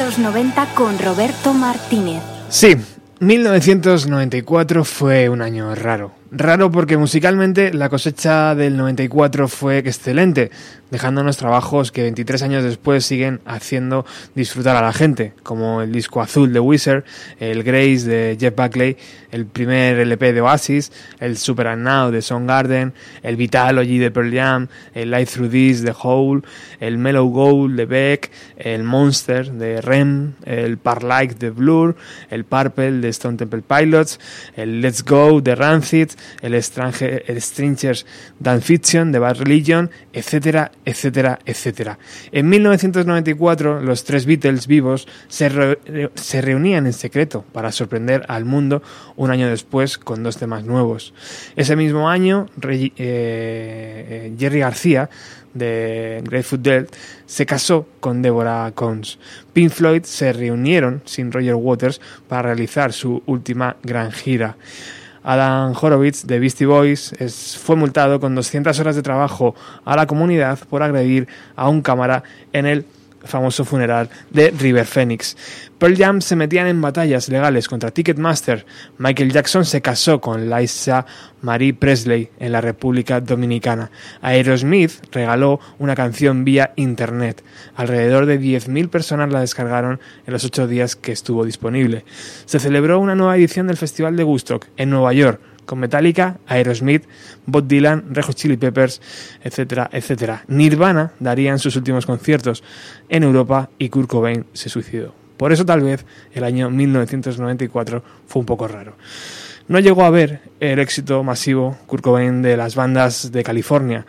los 90 con Roberto Martínez. Sí, 1994 fue un año raro. Raro porque musicalmente la cosecha del 94 fue excelente, dejándonos trabajos que 23 años después siguen haciendo disfrutar a la gente, como el disco azul de Wizard, el Grace de Jeff Buckley, el primer LP de Oasis, el Super Now de Soundgarden, el Vitalogy de Pearl Jam, el Light Through This de Hole, el Mellow Gold de Beck, el Monster de Rem, el Parlike de Blur, el Purple de Stone Temple Pilots, el Let's Go de Rancid, el, Strange, el Strangers Dan Fiction de Bad Religion, etcétera, etcétera, etcétera. En 1994, los tres Beatles vivos se, se reunían en secreto para sorprender al mundo un año después con dos temas nuevos. Ese mismo año, eh, eh, Jerry García de Grateful Dead se casó con Deborah Combs. Pink Floyd se reunieron sin Roger Waters para realizar su última gran gira. Adam Horowitz de Beastie Boys fue multado con 200 horas de trabajo a la comunidad por agredir a un cámara en el famoso funeral de River Phoenix. Pearl Jam se metían en batallas legales contra Ticketmaster. Michael Jackson se casó con Liza Marie Presley en la República Dominicana. Aerosmith regaló una canción vía internet. Alrededor de 10.000 personas la descargaron en los ocho días que estuvo disponible. Se celebró una nueva edición del Festival de Woodstock en Nueva York con Metallica, Aerosmith, Bob Dylan, Red Chili Peppers, etcétera, etcétera. Nirvana darían sus últimos conciertos en Europa y Kurt Cobain se suicidó. Por eso tal vez el año 1994 fue un poco raro. No llegó a ver el éxito masivo Kurt Cobain de las bandas de California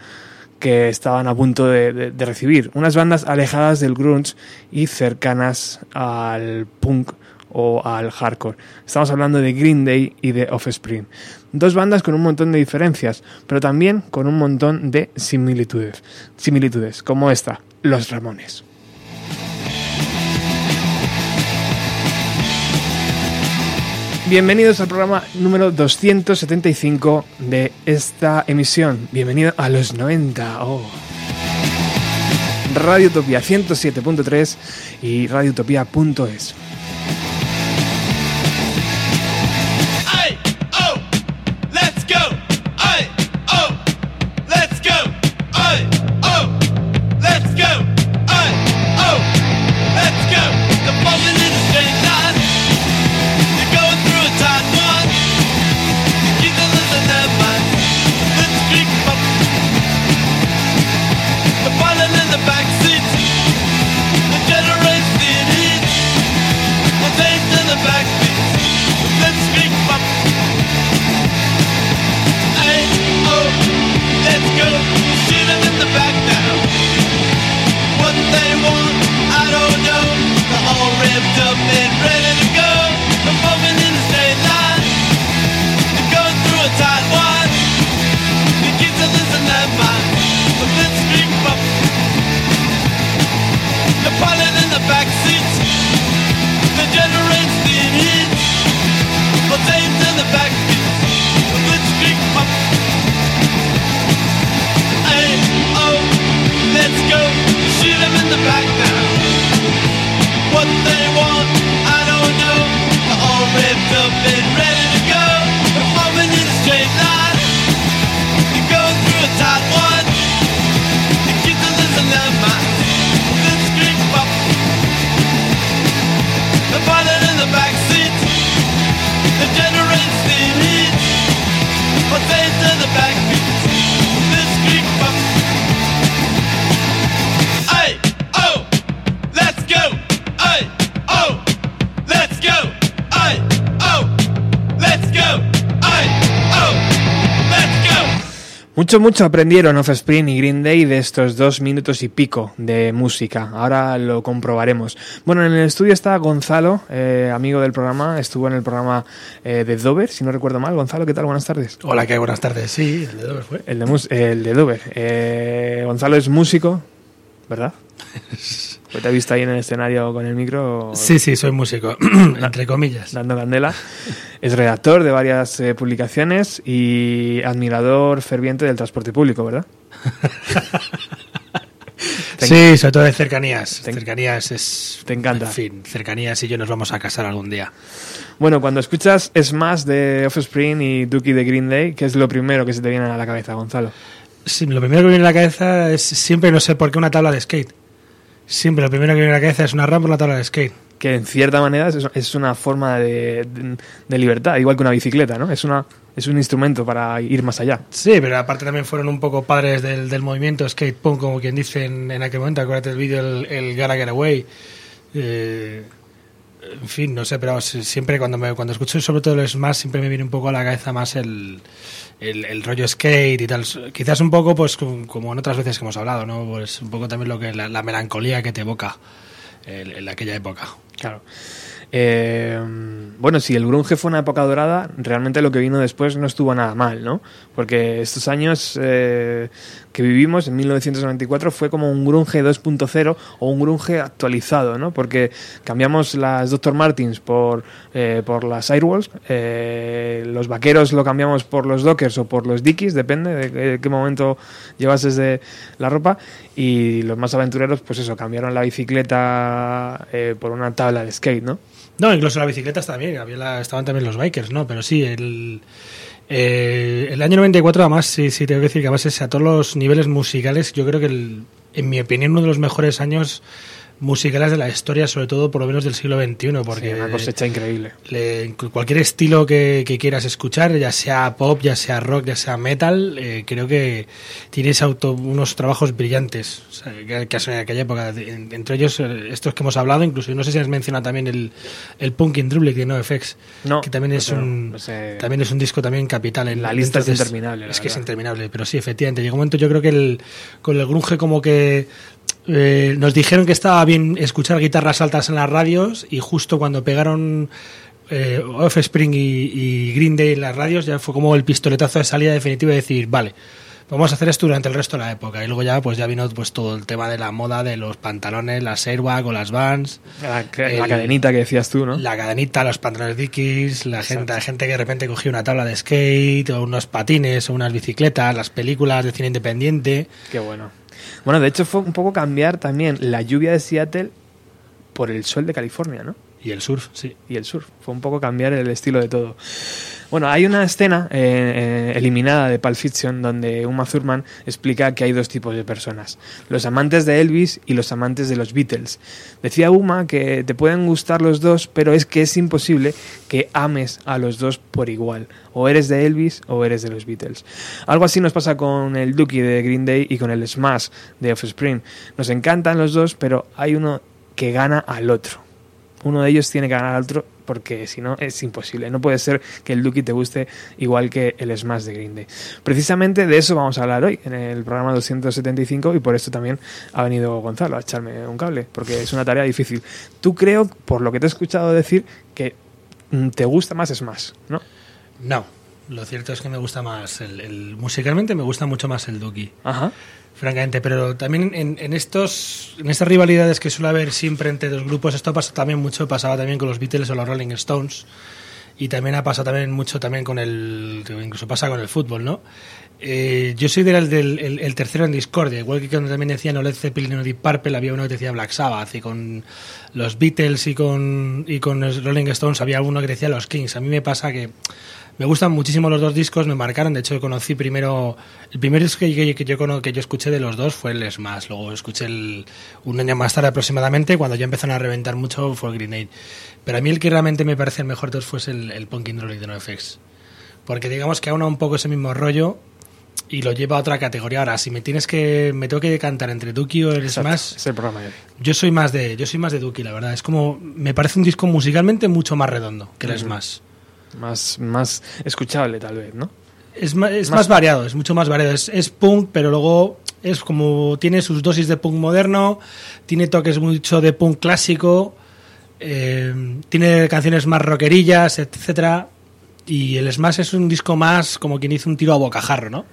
que estaban a punto de, de- de recibir. Unas bandas alejadas del grunge y cercanas al punk o al hardcore. Estamos hablando de Green Day y de Offspring. Dos bandas con un montón de diferencias, pero también con un montón de similitudes. Similitudes, como esta, Los Ramones. Bienvenidos al programa número 275 de esta emisión. Bienvenido a los 90. Oh. Radio Utopía 107.3 y radiotopía.es. Mucho, mucho aprendieron Offspring y Green Day de estos dos minutos y pico de música. Ahora lo comprobaremos. Bueno, en el estudio está Gonzalo, eh, amigo del programa. Estuvo en el programa eh, de Dover, si no recuerdo mal. Gonzalo, ¿qué tal? Buenas tardes. Hola, ¿qué? Buenas tardes. Sí, el de Dover fue. El de, el de Dover. Eh, Gonzalo es músico, ¿verdad? Pues te he visto ahí en el escenario con el micro Sí, sí, soy músico, entre comillas. dando candela. Es redactor de varias eh, publicaciones y admirador ferviente del transporte público, ¿verdad? Sí, sobre todo de cercanías. Te- cercanías es... te encanta. En fin, cercanías y yo nos vamos a casar algún día. Bueno, cuando escuchas Smash de Offspring y Dookie de Green Day, ¿qué es lo primero que se te viene a la cabeza, Gonzalo? Sí, lo primero que me viene a la cabeza es siempre, no sé por qué, una tabla de skate. Siempre lo primero que viene a la cabeza es una rampa por la tabla de skate. Que en cierta manera es, es una forma de, de- de libertad, igual que una bicicleta, ¿no? Es, una, es un instrumento para ir más allá. Sí, pero aparte también fueron un poco padres del, del movimiento skate punk, como quien dice en, en aquel momento. Acuérdate del vídeo, el, el Gotta Get Away. Eh, en fin, no sé, pero si- siempre cuando me, cuando escucho sobre todo el Smash, siempre me viene un poco a la cabeza más el, el, rollo skate y tal. Quizás un poco, pues como, en otras veces que hemos hablado, ¿no? Pues un poco también lo que la, la melancolía que te evoca en, en aquella época. Claro. Eh, bueno, si el grunge fue una época dorada, realmente lo que vino después no estuvo nada mal, ¿no? Porque estos años eh, que vivimos, en 1994, fue como un grunge 2.0 o un grunge actualizado, ¿no? Porque cambiamos las Dr. Martins por, eh, por las Airwalls, eh, los vaqueros lo cambiamos por los Dockers o por los Dickies, depende de qué- qué momento llevases de la ropa, y los más aventureros, pues eso, cambiaron la bicicleta eh, por una tabla de skate, ¿no? No, incluso las bicicletas también, había la- estaban también los bikers, ¿no? Pero sí, el, eh, el año 94 además, sí, sí, tengo que decir que además es a todos los niveles musicales, yo creo que el- en mi opinión uno de los mejores años musicales de la historia, sobre todo por lo menos del siglo XXI, porque Sí, una cosecha increíble. le- cualquier estilo que, que quieras escuchar, ya sea pop, ya sea rock, ya sea metal, eh, creo que tienes auto, unos trabajos brillantes o sea, que, en aquella época. En- entre ellos, eh, estos que hemos hablado, incluso no sé si has mencionado también el, el Punk in Drublic de NoFX, No, que también es, pero, un, no sé. también es un disco también capital. En, La lista es interminable, la Es que es interminable, pero sí, efectivamente. Llegó un momento, yo creo que el, con el grunge como que eh, nos dijeron que estaba bien escuchar guitarras altas en las radios y justo cuando pegaron eh, Offspring y, y Green Day en las radios ya fue como el pistoletazo de salida definitiva de decir, vale, vamos a hacer esto durante el resto de la época. Y luego ya pues ya vino pues todo el tema de la moda de los pantalones, las Airwag o las Vans, La, cadenita que decías tú, ¿no? la cadenita, los pantalones Dickies, la gente, la gente que de repente cogió una tabla de skate o unos patines o unas bicicletas, las películas de cine independiente. Qué bueno. Bueno, de hecho fue un poco cambiar también la lluvia de Seattle por el sol de California, ¿no? Y el surf, sí. y el surf. Fue un poco cambiar el estilo de todo. Bueno, hay una escena eh, eh, eliminada de Pulp Fiction donde Uma Thurman explica que hay dos tipos de personas: los amantes de Elvis y los amantes de los Beatles. Decía Uma que te pueden gustar los dos, pero es que es imposible que ames a los dos por igual. O eres de Elvis o eres de los Beatles. Algo así nos pasa con el Dookie de Green Day y con el Smash de Offspring. Nos encantan los dos, pero hay uno que gana al otro uno de ellos tiene que ganar al otro porque si no es imposible. No puede ser que el Dookie te guste igual que el Smash de Green. Precisamente de eso vamos a hablar hoy en el programa 275 y por esto también ha venido Gonzalo a echarme un cable porque es una tarea difícil. Tú creo, por lo que te he escuchado decir, que te gusta más Smash, ¿no? No, lo cierto es que me gusta más, el, el- musicalmente me gusta mucho más el Duki, Ajá. francamente, pero también en, en estos en estas rivalidades que suele haber siempre entre dos grupos, esto pasa también mucho, pasaba también con los Beatles o los Rolling Stones, y también ha pasado también mucho también con el, incluso pasa con el fútbol, ¿no? Eh, yo soy del, del el, el tercero en discordia, igual que cuando también decían no Led Zeppelin o Deep Purple, había uno que decía Black Sabbath, y con los Beatles y con, y con los Rolling Stones había uno que decía los Kings. A mí me pasa que me gustan muchísimo los dos discos, me marcaron. De hecho, conocí primero. El primer disco que, que- que yo, cono- que yo escuché de los dos fue el Smash. Luego escuché el, un año más tarde aproximadamente, cuando ya empezaron a reventar mucho, fue el Grenade. Pero a mí el que realmente me parece el mejor de todos fue el, el Punkin' Rolling de NoFX. Porque digamos que aúna un poco ese mismo rollo y lo lleva a otra categoría. Ahora, si me tienes que. me tengo que decantar entre Duki o el Exacto, Smash. Es el programa. Yo soy más de, yo soy más de Duki, la verdad. Es como, me parece un disco musicalmente mucho más redondo que el Ujú. Smash. Más, más escuchable, tal vez, ¿no? Es, ma- es Más- más, variado, es mucho más variado. Es, es punk, pero luego es como tiene sus dosis de punk moderno, tiene toques mucho de punk clásico, eh, tiene canciones más rockerillas, etcétera. Y el Smash es un disco más como quien hizo un tiro a bocajarro, ¿no?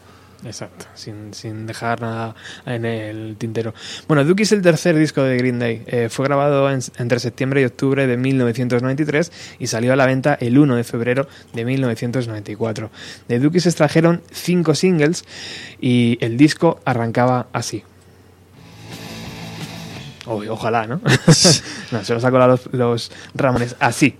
Exacto, sin, sin dejar nada en el tintero. Bueno, Dookie es el tercer disco de Green Day. Eh, fue grabado en- entre septiembre y octubre de 1993 y salió a la venta el 1 de febrero de 1994. De Dookie se extrajeron cinco singles y el disco arrancaba así. Ojalá, ¿no? no, se los ha los, los Ramones así.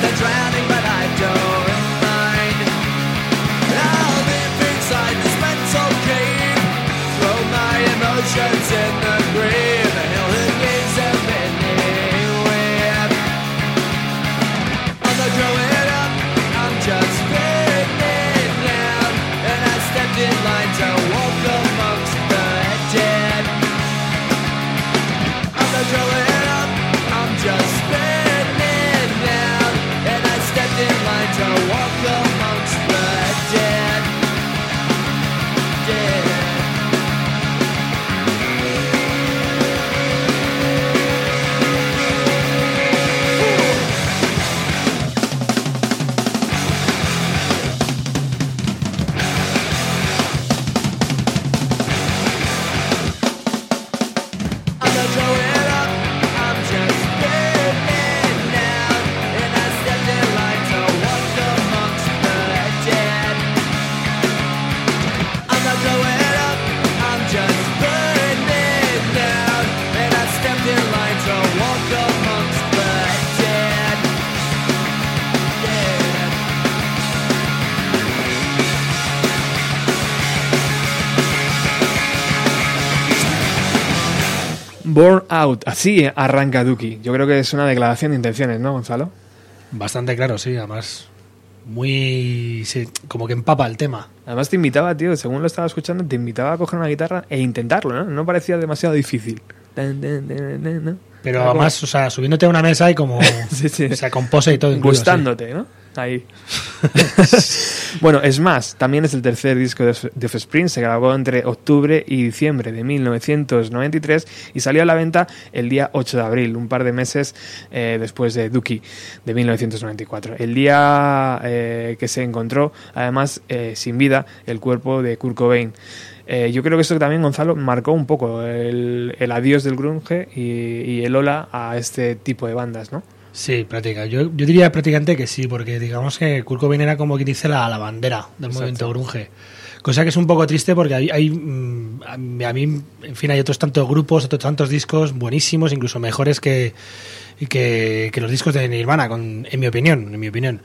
So close to drowning, Born Out, así arranca Dookie. Yo creo que es una declaración de intenciones, ¿no, Gonzalo? Bastante claro, sí, además muy... sí, como que empapa el tema. Además te invitaba, tío, según lo estaba escuchando, te invitaba a coger una guitarra e intentarlo, ¿no? No parecía demasiado difícil. Pero además, o sea, subiéndote a una mesa y como... Sí, sí. O sea, con pose y todo incluido, sí. Gustándote, ¿no? Ahí. bueno, es más, también es el tercer disco de, Offspring, se grabó entre octubre y diciembre de 1993 y salió a la venta el día 8 de abril, un par de meses eh, después de Dookie de 1994. El día eh, que se encontró, además, eh, sin vida, el cuerpo de Kurt Cobain. Eh, yo creo que esto también, Gonzalo, marcó un poco el, el adiós del grunge y, y el hola a este tipo de bandas, ¿no? Sí, práctica. Yo, yo diría prácticamente que sí, porque digamos que Kurt Cobain era como quien dice la, la bandera del Exacto. movimiento grunge. Cosa que es un poco triste porque hay, hay, mm, a mí, en fin, hay otros tantos grupos, otros tantos discos buenísimos, incluso mejores que, que, que los discos de Nirvana, con, en mi opinión, en mi opinión.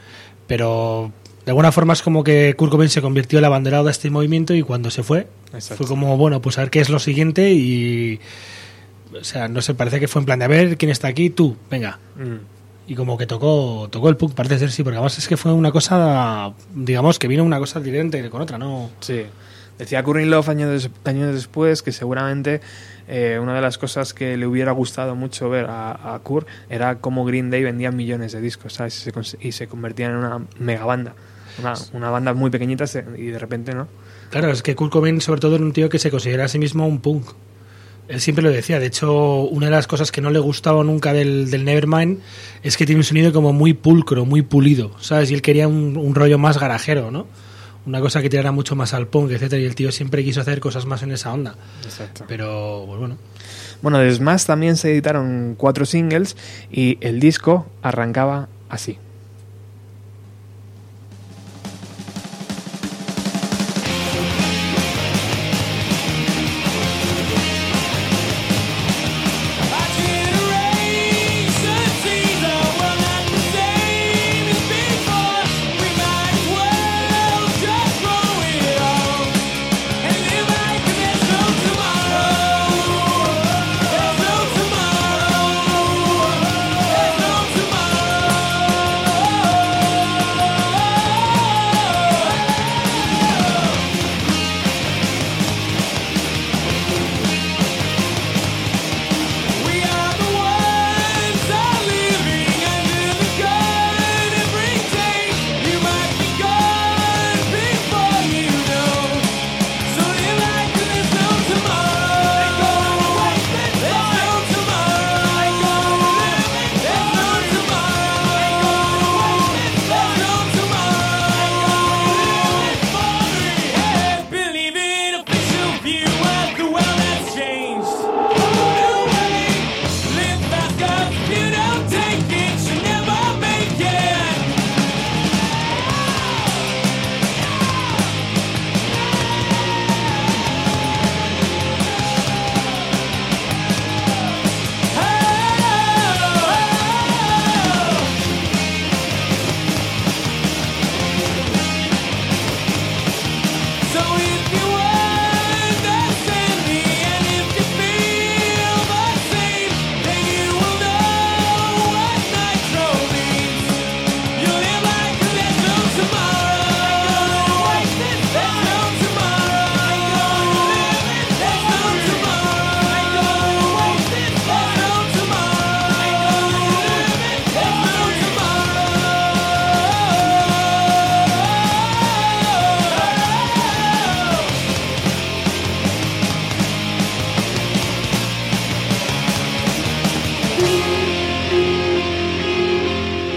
Pero de alguna forma es como que Kurt Cobain se convirtió en la banderada de este movimiento y cuando se fue, Exacto. fue como, bueno, pues a ver qué es lo siguiente y... O sea, no sé, parece que fue en plan de a ver quién está aquí, tú, venga. Mm. Y como que tocó tocó el punk, parece ser sí, porque además es que fue una cosa, digamos, que vino una cosa diferente con otra, ¿no? Sí. Decía Curry Love años, años después que seguramente eh, una de las cosas que le hubiera gustado mucho ver a, a Kurt era cómo Green Day vendía millones de discos, ¿sabes? Y se, y se convertían en una mega banda. Una, una banda muy pequeñita se- y de repente, ¿no? Claro, es que Kurt Cobain sobre todo era un tío que se considera a sí mismo un punk. Él siempre lo decía, de hecho, una de las cosas que no le gustaba nunca del, del Nevermind es que tiene un sonido como muy pulcro, muy pulido, ¿sabes? Y él quería un, un rollo más garajero, ¿no? Una cosa que tirara mucho más al punk, etcétera, y el tío siempre quiso hacer cosas más en esa onda. Exacto. Pero, pues bueno. Bueno, de Smash también se editaron cuatro singles y el disco arrancaba así.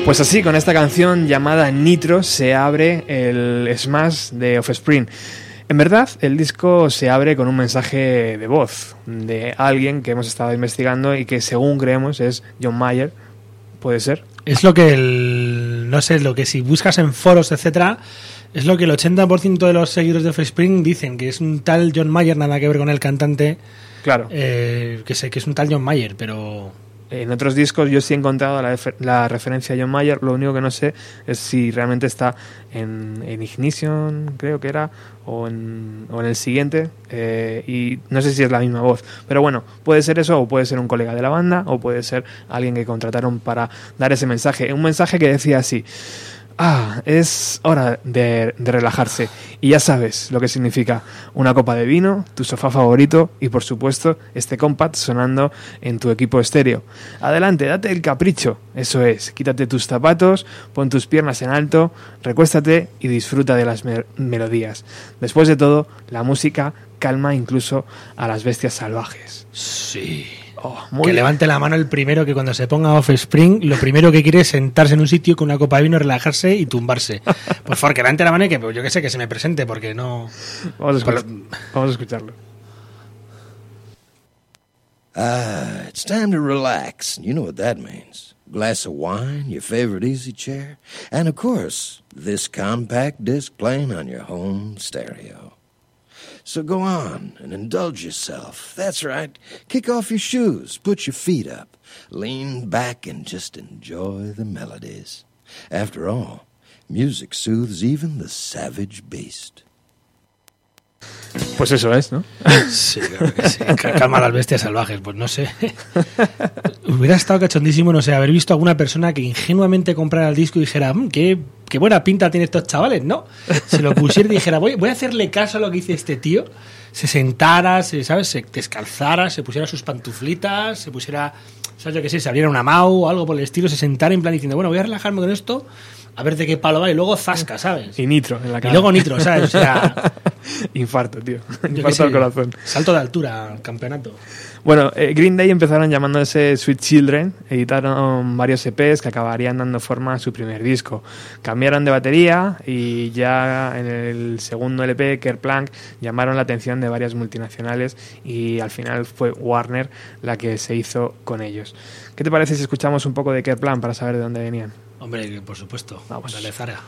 Pues así, con esta canción llamada Nitro se abre el Smash de Offspring. En verdad, el disco se abre con un mensaje de voz de alguien que hemos estado investigando y que según creemos es John Mayer. ¿Puede ser? Es lo que el, no sé, lo que si buscas en foros, etcétera, es lo que el 80% de los seguidores de Offspring dicen, que es un tal John Mayer, nada que ver con el cantante, Claro. eh, que sé que es un tal John Mayer, pero En otros discos yo sí he encontrado la, la referencia a John Mayer, lo único que no sé es si realmente está en, en Ignition, creo que era, o en, o en el siguiente, eh, y no sé si es la misma voz. Pero bueno, puede ser eso, o puede ser un colega de la banda, o puede ser alguien que contrataron para dar ese mensaje. Un mensaje que decía así. Ah, es hora de, de relajarse. Y ya sabes lo que significa una copa de vino, tu sofá favorito y por supuesto este compact sonando en tu equipo estéreo. Adelante, date el capricho. Eso es, quítate tus zapatos, pon tus piernas en alto, recuéstate y disfruta de las me- melodías. Después de todo, la música calma incluso a las bestias salvajes. sí. Oh, muy que bien. levante la mano el primero que cuando se ponga Offspring, lo primero que quiere es sentarse en un sitio con una copa de vino, relajarse y tumbarse. Por favor, que levante la mano y que pues, yo que sé, que se me presente, porque no... Vamos a, escuchar- vamos a escucharlo. Ah, it's time to relax. You know what that means. Glass of wine, your favorite easy chair, and of course, this compact disc playing on your home stereo. So go on and indulge yourself. That's right. Kick off your shoes, put your feet up, lean back, and just enjoy the melodies. After all, music soothes even the savage beast. Pues eso es, ¿no? Sí, claro que sí. Ca- Calma a las bestias salvajes, pues no sé. Hubiera estado cachondísimo, no sé, haber visto a alguna persona que ingenuamente comprara el disco y dijera, "Mm, qué, qué buena pinta tienen estos chavales, ¿no? Se lo pusiera y dijera, voy, voy a hacerle caso a lo que dice este tío. Se sentara, se, ¿sabes? Se descalzara, se pusiera sus pantuflitas, se pusiera, ¿sabes? Yo qué sé, se abriera una MAU o algo por el estilo, se sentara en plan diciendo, bueno, voy a relajarme con esto, a ver de qué palo va y luego zasca, ¿sabes? Y nitro en la Y cara. luego nitro, ¿sabes? O sea, Infarto, tío. Infarto al corazón. Salto de altura al campeonato. Bueno, eh, Green Day empezaron llamándose Sweet Children, editaron varios EPs que acabarían dando forma a su primer disco. Cambiaron de batería y ya en el segundo LP, Kerplunk, llamaron la atención de varias multinacionales y al final fue Warner la que se hizo con ellos. ¿Qué te parece si escuchamos un poco de Kerplunk para saber de dónde venían? Hombre, por supuesto. Vamos. Dale, Zara.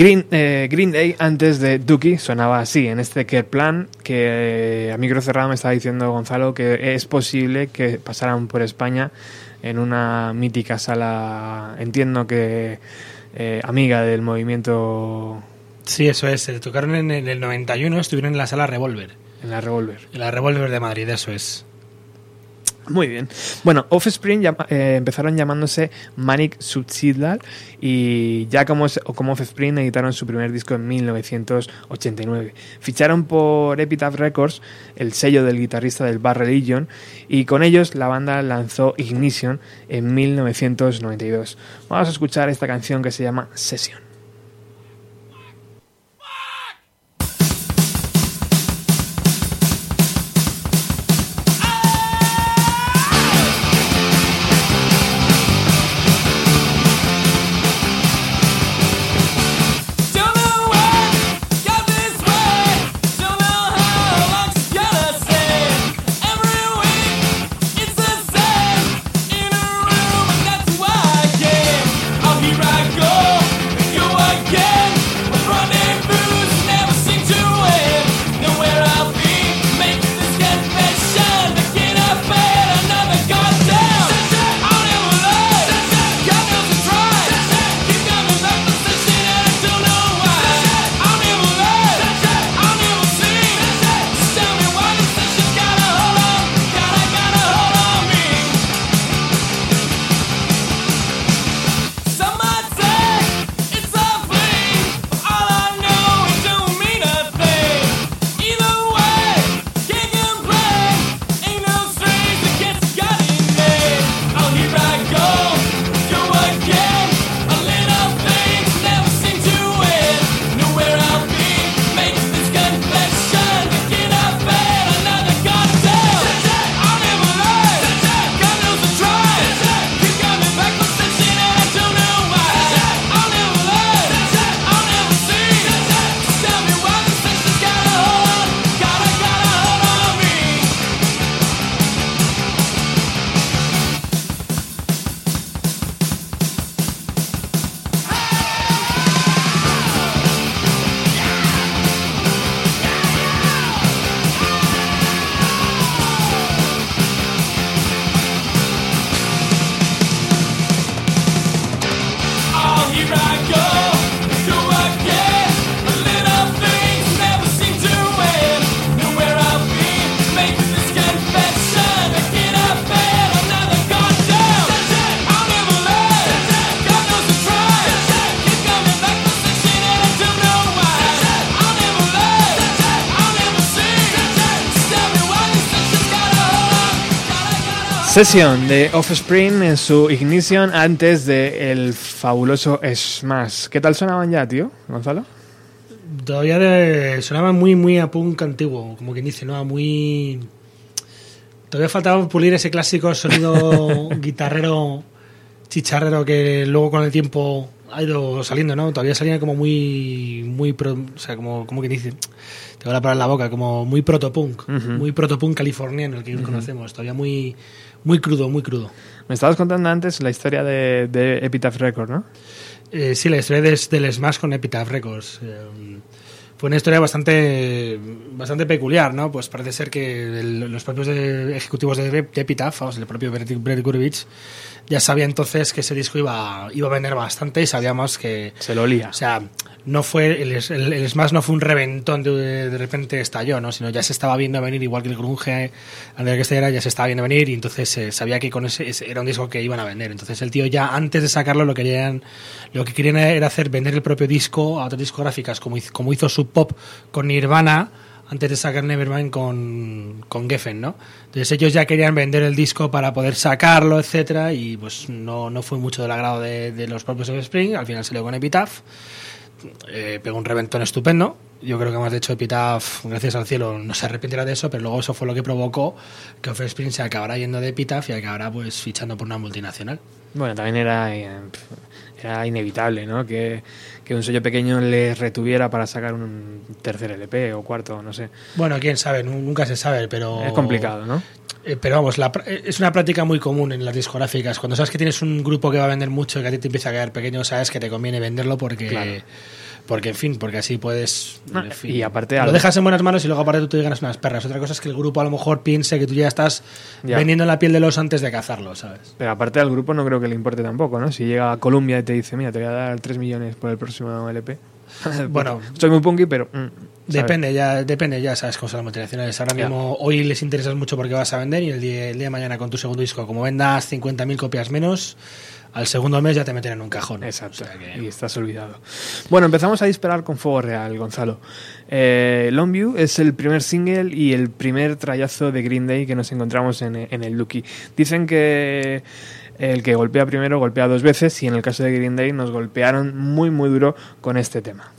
Green, eh, Green Day antes de Dookie sonaba así, en este Kerplan, que eh, a micro cerrado me estaba diciendo Gonzalo que es posible que pasaran por España en una mítica sala, entiendo que eh, amiga del movimiento Sí, eso es. Se tocaron en el 91, estuvieron en la sala Revolver. en la Revolver. En la Revolver de Madrid, eso es. Muy bien. Bueno, Offspring llama- eh, empezaron llamándose Manic Suicidal y ya como, como Offspring editaron su primer disco en 1989. Ficharon por Epitaph Records, el sello del guitarrista del Bar Religion, y con ellos la banda lanzó Ignition en 1992. Vamos a escuchar esta canción que se llama Session. Session de Offspring en su Ignition antes de el fabuloso Smash. ¿Qué tal sonaban ya, tío? Gonzalo. Todavía de, sonaba muy, muy a punk antiguo, como quien dice, ¿no? Muy... Todavía faltaba pulir ese clásico sonido guitarrero, chicharrero que luego con el tiempo ha ido saliendo, ¿no? Todavía salía como muy, muy, pro- o sea, como, como quien dice, tengo la palabra en la boca, como muy protopunk, muy protopunk californiano, el que conocemos, todavía muy, muy crudo, muy crudo. Me estabas contando antes la historia de, de Epitaph Records, ¿no? Eh, sí, la historia des- del Smash con Epitaph Records. eh, fue una historia bastante bastante peculiar, ¿no? Pues parece ser que el- los propios de- ejecutivos de, de Epitaph, vamos, el propio Brett Gurevich, ya sabía entonces que ese disco iba, iba a vender bastante y sabíamos que... Se lo olía. O sea, no fue el, el, Smash no fue un reventón de, de repente estalló, ¿no? Sino ya se estaba viendo venir, igual que el grunge que estallara, ya se estaba viendo venir y entonces eh, sabía que con ese, era un disco que iban a vender. Entonces el tío ya antes de sacarlo lo querían, lo que querían era hacer vender el propio disco a otras discográficas, como como hizo Sub Pop con Nirvana antes de sacar Nevermind con, con Geffen, ¿no? Entonces ellos ya querían vender el disco para poder sacarlo, etcétera, y pues no, no fue mucho del agrado de, los propios Offspring, al final salió con Epitaph, eh, pegó un reventón estupendo. Yo creo que más de hecho Epitaph, gracias al cielo, no se arrepentirá de eso, pero luego eso fue lo que provocó que Offspring se acabara yendo de Epitaph y acabará pues fichando por una multinacional. Bueno, también era, eh, era inevitable, ¿no? Que, que un sello pequeño les retuviera para sacar un tercer LP o cuarto, no sé. Bueno, quién sabe, nu- nunca se sabe, pero... Es complicado, ¿no? Eh, pero vamos, la es una práctica muy común en las discográficas. Cuando sabes que tienes un grupo que va a vender mucho y que a ti te empieza a quedar pequeño, sabes que te conviene venderlo porque, Claro. Porque en fin, porque así puedes. Ah, en fin, y aparte lo algo- dejas en buenas manos y luego aparte tú te ganas unas perras. Otra cosa es que el grupo a lo mejor piense que tú ya estás Ya. vendiendo la piel de los antes de cazarlo, ¿sabes? Pero aparte al grupo no creo que le importe tampoco, ¿no? Si llega a Columbia y te dice, mira, te voy a dar 3 millones por el próximo LP. Bueno. soy muy punky, pero... mm, Depende, ya, depende, ya sabes cómo son las multinacionales. Ahora Ya. mismo, hoy les interesas mucho porque vas a vender y el día, el día de mañana con tu segundo disco, como vendas 50.000 copias menos, al segundo mes ya te meten en un cajón. Exacto. O sea que- Y estás olvidado. Bueno, empezamos a disparar con fuego real, Gonzalo. Eh, Longview es el primer single y el primer trayazo de Green Day que nos encontramos en, en el Lucky. Dicen que el que golpea primero golpea dos veces y en el caso de Green Day nos golpearon muy muy duro con este tema.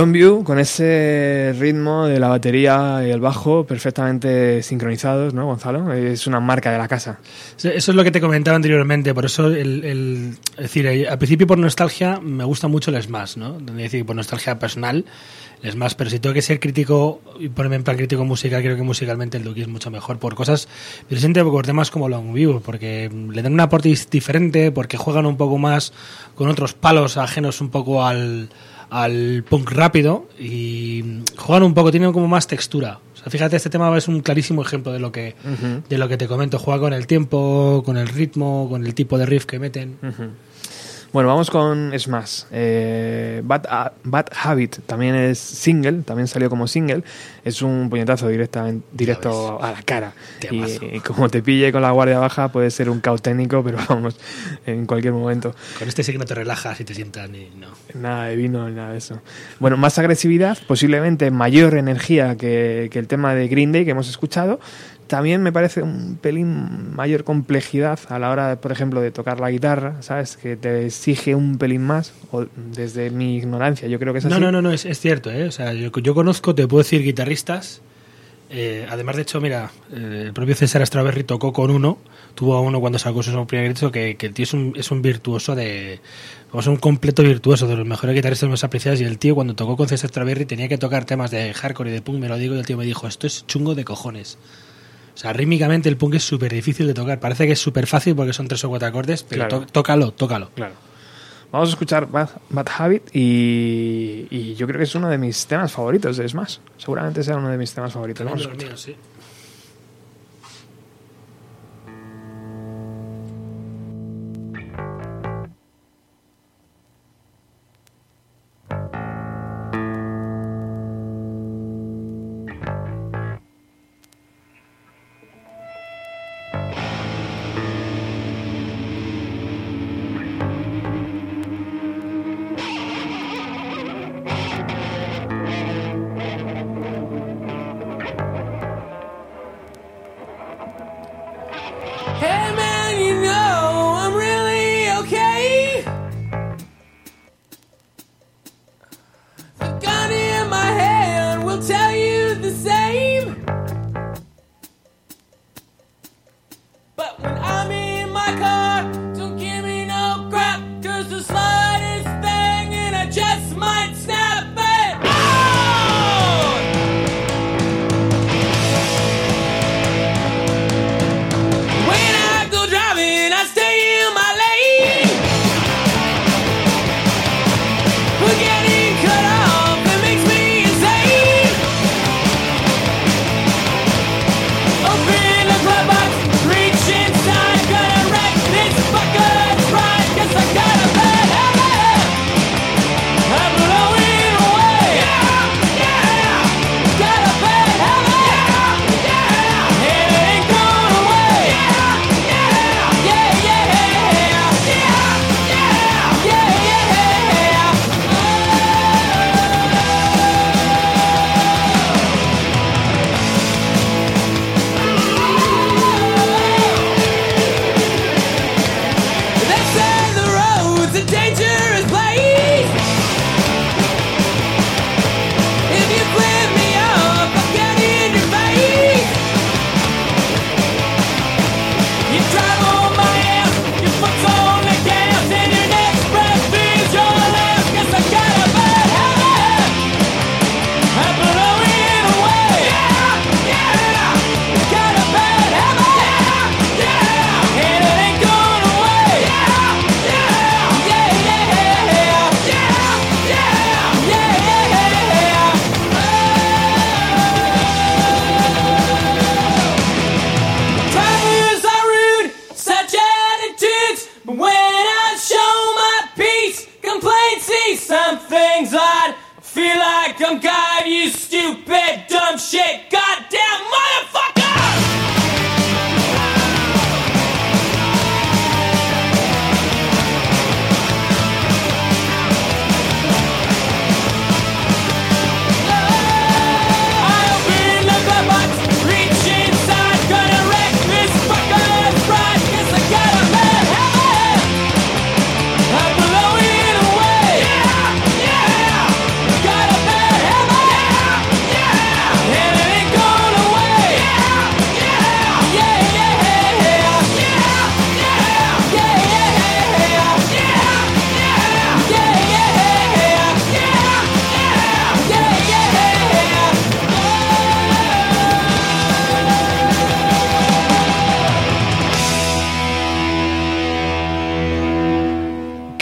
Longview con ese ritmo de la batería y el bajo perfectamente sincronizados, ¿no, Gonzalo? Es una marca de la casa. Eso es lo que te comentaba anteriormente, por eso el, el- es decir, eh, al principio por nostalgia me gusta mucho el Smash, ¿no? Decir, por nostalgia personal, el Smash, pero si tengo que ser crítico y ponerme en plan crítico musical, creo que musicalmente el Duki es mucho mejor por cosas, presente por temas como Longview, porque le dan un aporte diferente, porque juegan un poco más con otros palos ajenos un poco al, al punk rápido y juegan un poco, tienen como más textura. O sea, fíjate, este tema es un clarísimo ejemplo de lo que de lo que te comento. Juega con el tiempo, con el ritmo, con el tipo de riff que meten. Bueno, vamos con Smash. Eh, Bad, Ha- Bad Habit también es single, también salió como single. Es un puñetazo directamente, directo a la cara. Y, y como te pille con la guardia baja, puede ser un caos técnico, pero vamos, en cualquier momento. Con este sí que no te relajas y te sientas ni. No. Nada de vino ni nada de eso. Bueno, más agresividad, posiblemente mayor energía que, que el tema de Green Day que hemos escuchado. También me parece un pelín mayor complejidad a la hora, de, por ejemplo, de tocar la guitarra, ¿sabes? Que te exige un pelín más, o desde mi ignorancia, yo creo que es así. No, no, no, no, es, es cierto, ¿eh? O sea, yo, yo conozco, te puedo decir, guitarristas. eh, además, de hecho, mira, eh, el propio César Strawberry tocó con uno, tuvo a uno cuando sacó su primer disco, que, que el tío es un, es un virtuoso de. Vamos, un completo virtuoso, de los mejores guitarristas más apreciados. Y el tío, cuando tocó con César Strawberry, tenía que tocar temas de hardcore y de punk, me lo digo, y el tío me dijo: Esto es chungo de cojones. O sea, rítmicamente el punk es súper difícil de tocar. Parece que es súper fácil porque son tres o cuatro acordes, pero Claro. tó- tócalo, tócalo. Claro. Vamos a escuchar Bad, Bad Habit y, y yo creo que es uno de mis temas favoritos de Smash. Seguramente sea uno de mis temas favoritos. Vamos a escuchar. sí.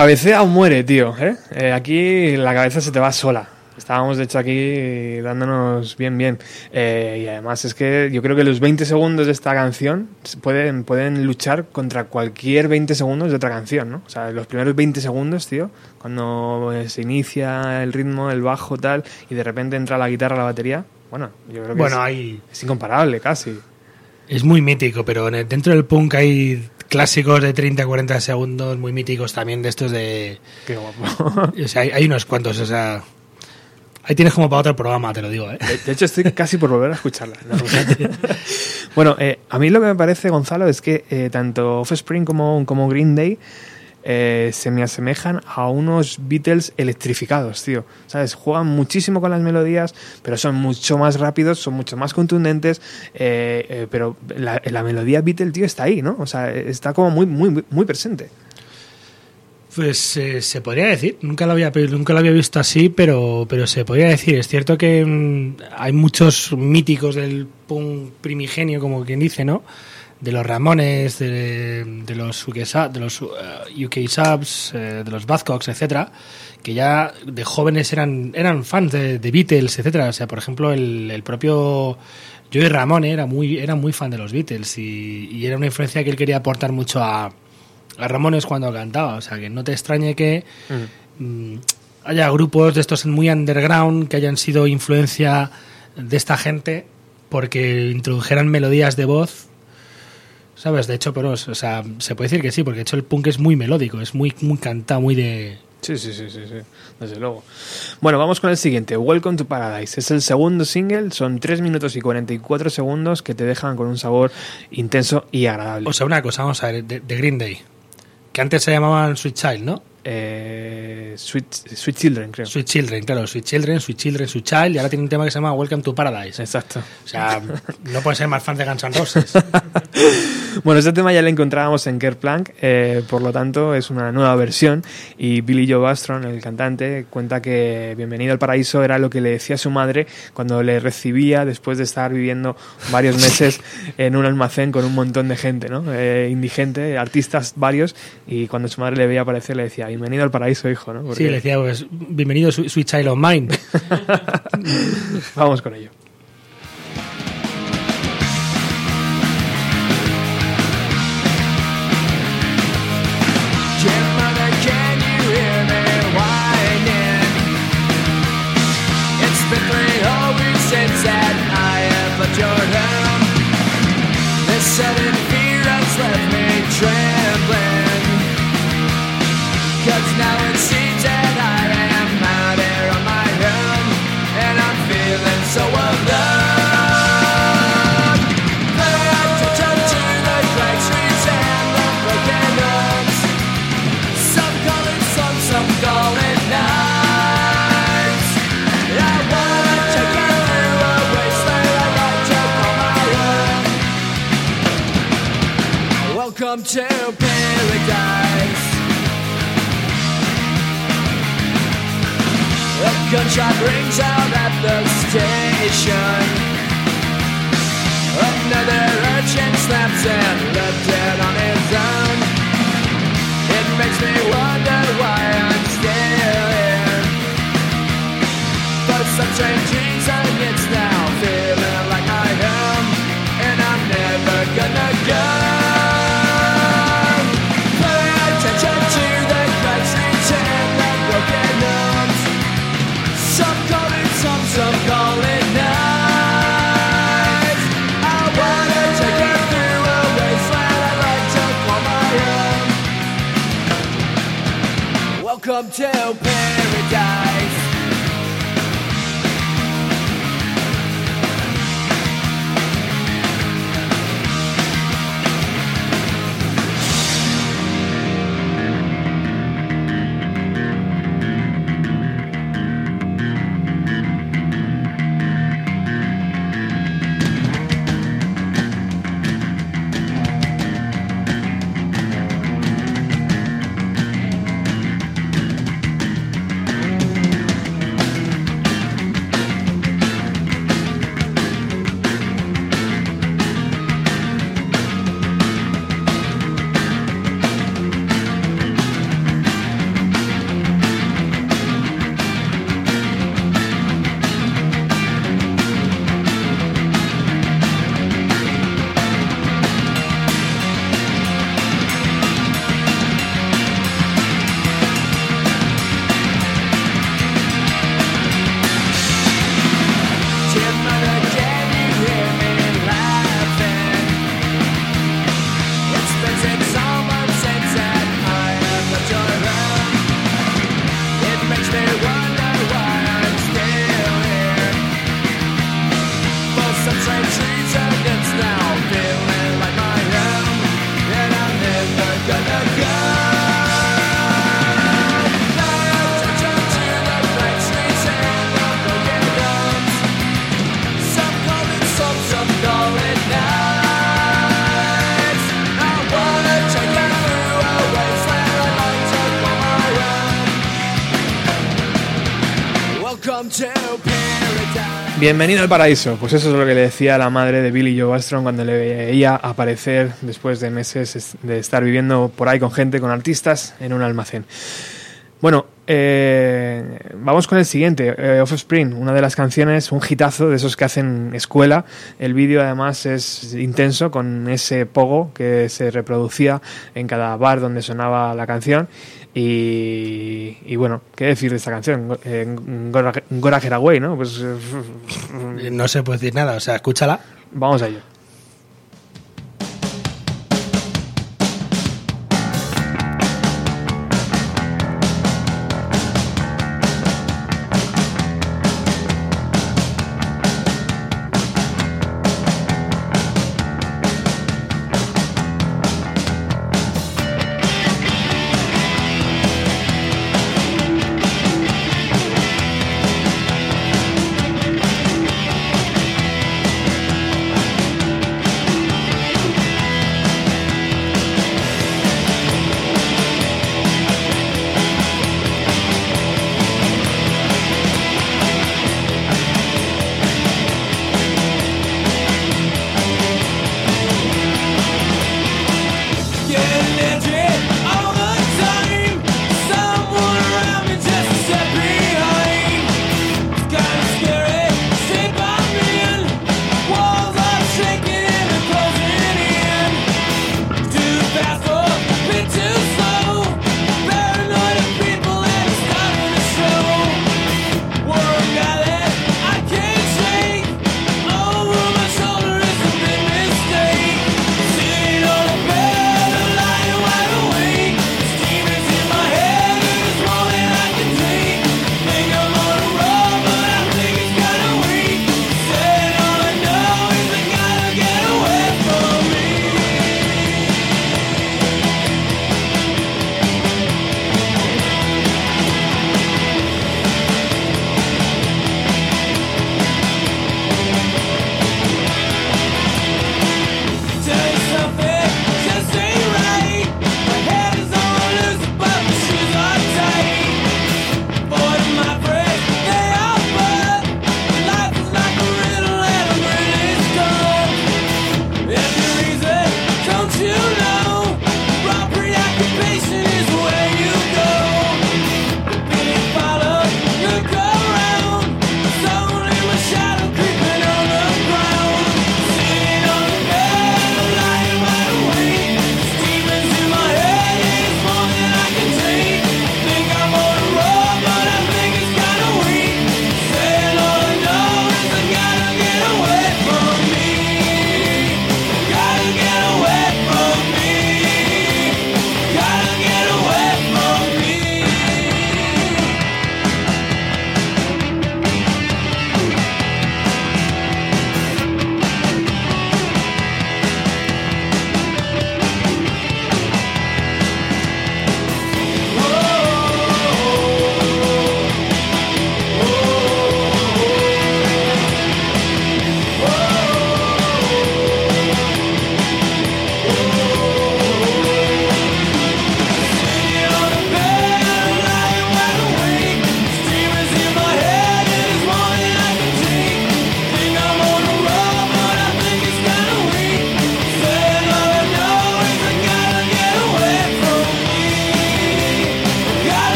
Cabecea o muere, tío. ¿eh? Eh, aquí la cabeza se te va sola. Estábamos, de hecho, aquí dándonos bien, bien. Eh, y además es que yo creo que los 20 segundos de esta canción pueden, pueden luchar contra cualquier 20 segundos de otra canción, ¿no? O sea, los primeros 20 segundos, tío, cuando eh, se inicia el ritmo, el bajo, tal, y de repente entra la guitarra, la batería, bueno, yo creo que Bueno, es, hay, es incomparable casi. Es muy mítico, pero en el- dentro del punk hay clásicos de 30-40 segundos muy míticos también de estos de... Qué guapo. O sea, hay, hay unos cuantos, o sea... Ahí tienes como para otro programa, te lo digo, ¿eh? De, de hecho, estoy casi por volver a escucharla. ¿no? bueno, eh, a mí lo que me parece, Gonzalo, es que eh, tanto Offspring como, como Green Day eh, se me asemejan a unos Beatles electrificados, tío. ¿Sabes? Juegan muchísimo con las melodías, pero son mucho más rápidos, son mucho más contundentes, eh, eh, pero la, melodía Beatle, tío, está ahí, ¿no? O sea, está como muy, muy, muy presente. Pues se podría decir, nunca lo había nunca lo había visto así, pero pero se podría decir. Es cierto que mm, hay muchos míticos del punk primigenio, como quien dice, ¿no? De los Ramones, de, de los UK, de los eh, UK Subs, eh, de los Buzzcocks, etcétera, que ya de jóvenes eran eran fans de, de Beatles, etcétera. O sea, por ejemplo, el, el propio Joey Ramone era muy era muy fan de los Beatles y, y era una influencia que él quería aportar mucho a a Ramones cuando cantaba. O sea, que no te extrañe que mm, haya grupos de estos muy underground que hayan sido influencia de esta gente porque introdujeran melodías de voz. ¿Sabes? De hecho, pero, o sea, se puede decir que sí, porque de hecho el punk es muy melódico, es muy, muy cantado, muy de. Sí, sí, sí, sí, sí, desde luego. Bueno, vamos con el siguiente, Welcome to Paradise. Es el segundo single, son 3 minutos y 44 segundos que te dejan con un sabor intenso y agradable. O sea, una cosa, vamos a ver, de, de Green Day, que antes se llamaban Sweet Child, ¿no? Eh, Sweet, Sweet Children, creo. Sweet Children, claro, Sweet Children, Sweet Children, Sweet Child, y ahora tiene un tema que se llama Welcome to Paradise. Exacto. O sea, no puede ser más fan de Guns N' Roses. Bueno, este tema ya lo encontrábamos en Kerplunk, eh, por lo tanto es una nueva versión y Billy Joe Bastron, el cantante, cuenta que Bienvenido al Paraíso era lo que le decía su madre cuando le recibía después de estar viviendo varios meses en un almacén con un montón de gente, ¿no? Eh, indigente, artistas varios, y cuando su madre le veía aparecer le decía Bienvenido al Paraíso, hijo, ¿no? Sí, le decía, pues, bienvenido Sweet Child of Mine. Vamos con ello. Welcome to paradise. A gunshot rings out at the station. Another urchin snaps and left dead on his own. It makes me wonder why my own. Welcome to paradise. Bienvenido al paraíso. Pues eso es lo que le decía la madre de Billy Joe Armstrong cuando le veía aparecer después de meses es- de estar viviendo por ahí con gente, con artistas, en un almacén. Bueno, eh, vamos con el siguiente, eh, Offspring, una de las canciones, un hitazo de esos que hacen escuela. El vídeo además es intenso con ese pogo que se reproducía en cada bar donde sonaba la canción. Y, y bueno, ¿qué decir de esta canción? Eh, Gora, Gora Get Away, ¿no? Pues eh, No se puede decir nada, o sea, escúchala. vamos a ello.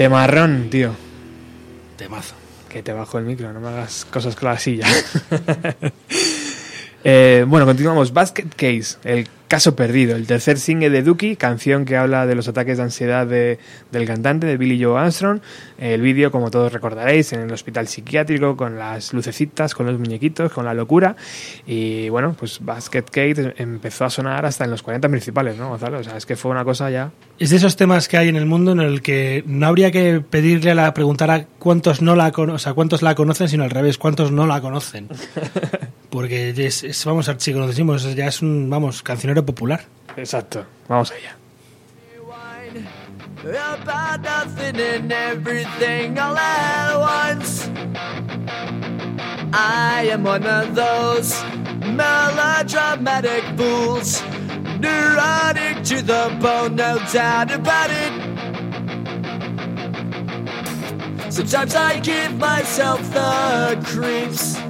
Temarrón, tío. Temazo. Que te bajo el micro, no me hagas cosas con la silla. Eh, bueno, continuamos. Basket Case, el caso perdido, el tercer single de Dookie, canción que habla de los ataques de ansiedad de- del cantante, de Billy Joe Armstrong. El vídeo, como todos recordaréis, en el hospital psiquiátrico, con las lucecitas, con los muñequitos, con la locura. Y bueno, pues Basket Case empezó a sonar hasta en los 40 principales, ¿no, Gonzalo? O sea, es que fue una cosa ya. Es de esos temas que hay en el mundo en el que no habría que pedirle a la preguntar a cuántos no la o sea, cuántos la conocen, sino al revés, cuántos no la conocen. Porque es, es, vamos, archiconocimos, ya es un, vamos, cancionero popular. Exacto. Vamos allá. About nothing and everything all at once. I am one of those melodramatic fools. Neurotic to the bone, no doubt about it. Sometimes I give myself the creeps.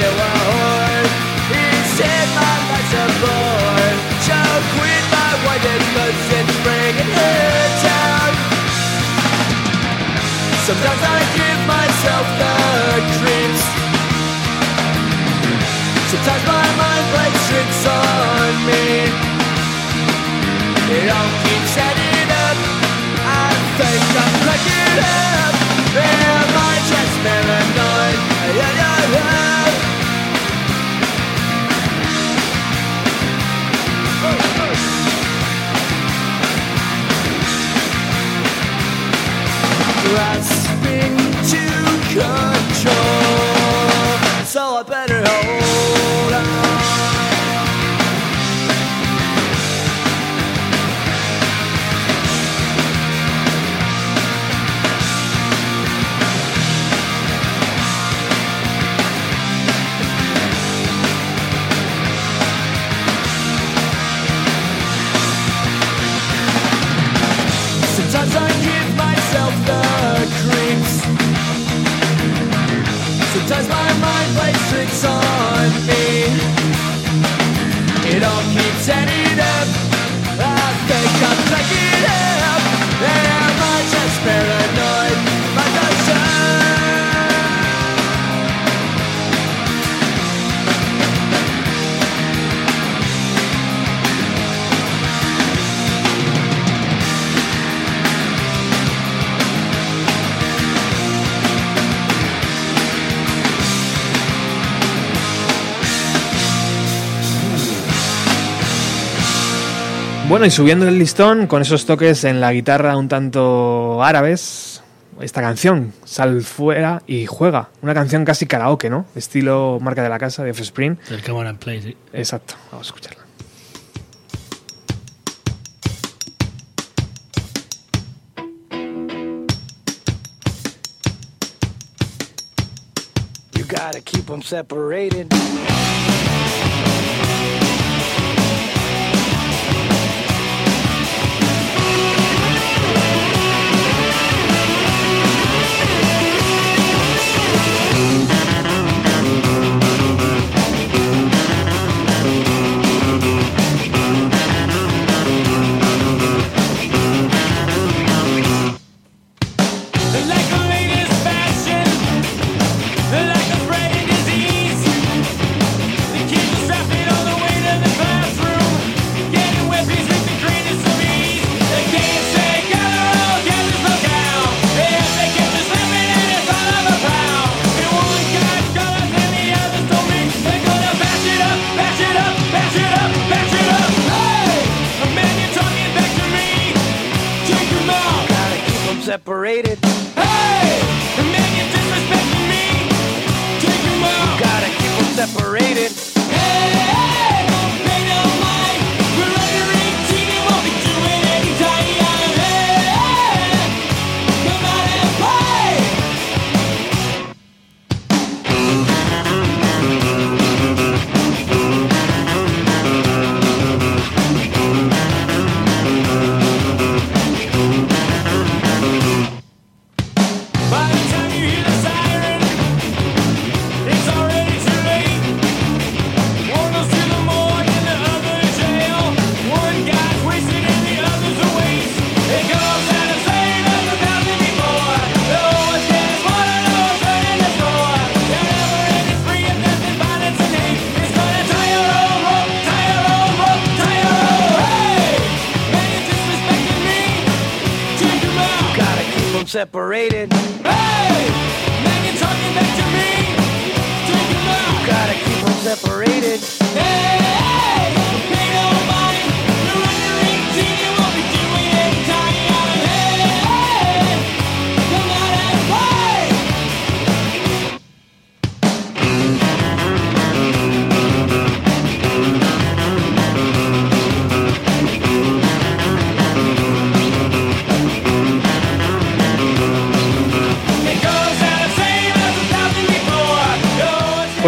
He said my life's a bore. With my down. Sometimes I give myself the creeps. Sometimes my mind plays tricks on me. It all keeps adding up. I think I'm cracking up. Am I just? I. It all keeps adding up. I think I'm cracking up. Bueno, y subiendo el listón con esos toques en la guitarra un tanto árabes, esta canción, Sal fuera y juega. Una canción casi karaoke, ¿no? Estilo marca de la casa de Offspring. El Come On and Play, sí. Exacto, vamos a escucharla. You gotta keep them separated.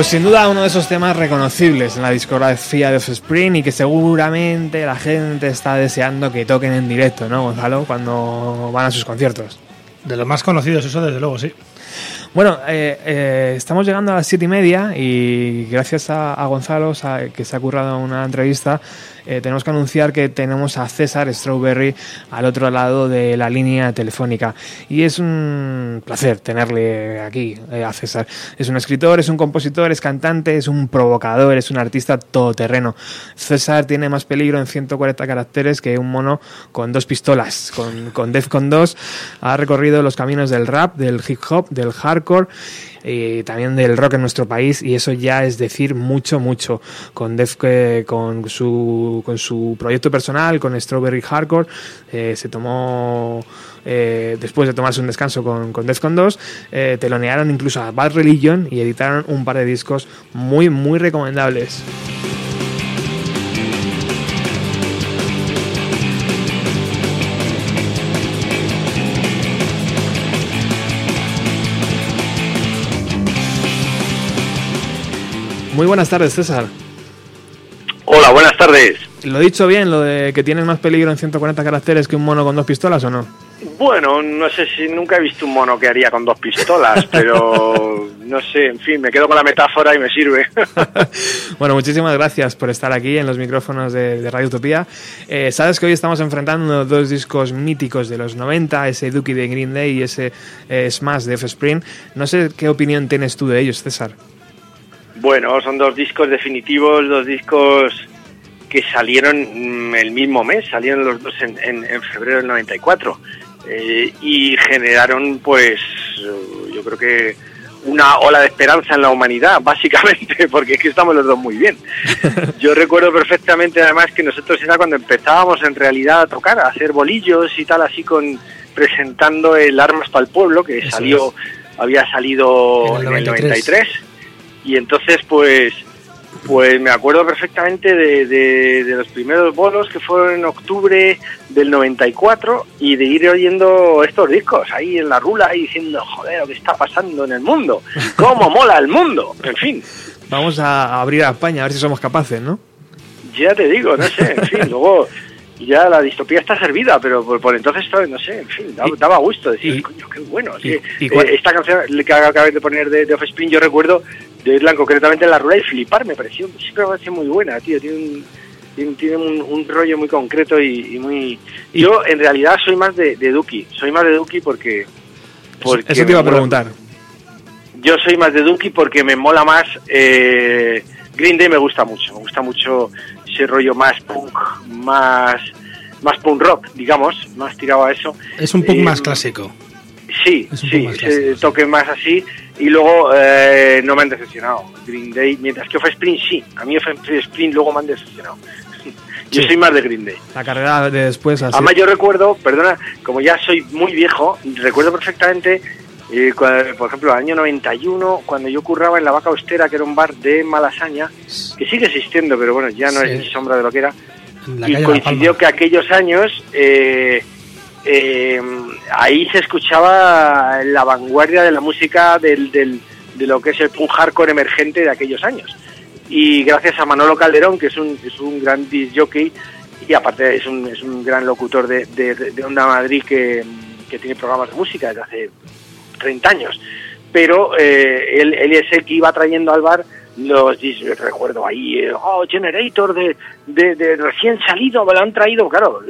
Pues sin duda uno de esos temas reconocibles en la discografía de Offspring y que seguramente la gente está deseando que toquen en directo, ¿no, Gonzalo? Cuando van a sus conciertos. De los más conocidos, eso desde luego, sí. Bueno, eh, eh, estamos llegando a las siete y media y gracias a, a Gonzalo, que se ha currado una entrevista, eh, tenemos que anunciar que tenemos a César Strawberry al otro lado de la línea telefónica. Y es un placer tenerle aquí eh, a César. Es un escritor, es un compositor, es cantante, es un provocador, es un artista todoterreno. César tiene más peligro en 140 caracteres que un mono con dos pistolas. Con, con Defcon 2 ha recorrido los caminos del rap, del hip hop, del hardcore y también del rock en nuestro país y eso ya es decir mucho mucho. Con Def eh, con su con su proyecto personal con Strawberry Hardcore eh, se tomó eh, después de tomarse un descanso con, con Defcon 2 eh, telonearon incluso a Bad Religion y editaron un par de discos muy muy recomendables muy buenas tardes César Hola, buenas tardes. ¿Lo he dicho bien, lo de que tienes más peligro en 140 caracteres que un mono con dos pistolas o no? Bueno, no sé si nunca he visto un mono que haría con dos pistolas, pero no sé, en fin, me quedo con la metáfora y me sirve. bueno, muchísimas gracias por estar aquí en los micrófonos de, de Radio Utopía. Eh, Sabes que hoy estamos enfrentando dos discos míticos de los 90, ese Dookie de Green Day y ese eh, Smash de Offspring. No sé qué opinión tienes tú de ellos, César. Bueno, son dos discos definitivos, dos discos que salieron mm, el mismo mes, salieron los dos en, en- en febrero del 94 eh, y generaron pues yo creo que una ola de esperanza en la humanidad, básicamente, porque es que estamos los dos muy bien. Yo recuerdo perfectamente además que nosotros era cuando empezábamos en realidad a tocar, a hacer bolillos y tal, así con presentando el Armas para el Pueblo, que Eso salió, es. había salido En en el el 93. 93 y entonces pues pues me acuerdo perfectamente de, de- de los primeros bolos que fueron en octubre del 94 y de ir oyendo estos discos ahí en la rula y diciendo joder lo que está pasando en el mundo cómo mola el mundo en fin Vamos a abrir a España a ver si somos capaces, ¿no? ya te digo no sé en fin luego ya la distopía está servida pero por, por entonces no sé en fin daba, daba gusto decir y- coño qué bueno y- sí. y cuál- Eh, esta canción que acabé de poner de, de Offspring yo recuerdo de oírla concretamente en la rula y flipar me pareció siempre me pareció muy buena tío tiene un tiene, tiene un, un rollo muy concreto y, muy yo en realidad soy más de, de Duki soy más de Duki porque porque Eso te iba a mola- preguntar. yo soy más de Duki porque me mola más eh, Green Day me gusta mucho me gusta mucho ese rollo más punk más más punk rock digamos más tirado a eso Es un poco Eh, más clásico. Sí, Es un sí, más ese clásico, sí. toque más así. Y luego eh, no me han decepcionado. Green Day, mientras que Offspring sí. A mí Offspring luego me han decepcionado. Yo soy más de Green Day. La carrera de después así. Además yo recuerdo, perdona, como ya soy muy viejo, recuerdo perfectamente, cua- por ejemplo, el año 91, cuando yo curraba en La Vaca Austera, que era un bar de Malasaña, que sigue existiendo, pero bueno, ya no Sí. es ni sombra de lo que era y coincidió que aquellos años eh, eh, ahí se escuchaba la vanguardia de la música del, del- de lo que es el punk hardcore emergente de aquellos años y gracias a Manolo Calderón que es un, es un gran disc jockey y aparte es un, es un gran locutor de, de, de Onda Madrid que, que tiene programas de música desde hace 30 años. Pero eh, él, él es el que iba trayendo al bar los recuerdo ahí eh, oh Generator de, de, de recién salido me lo han traído claro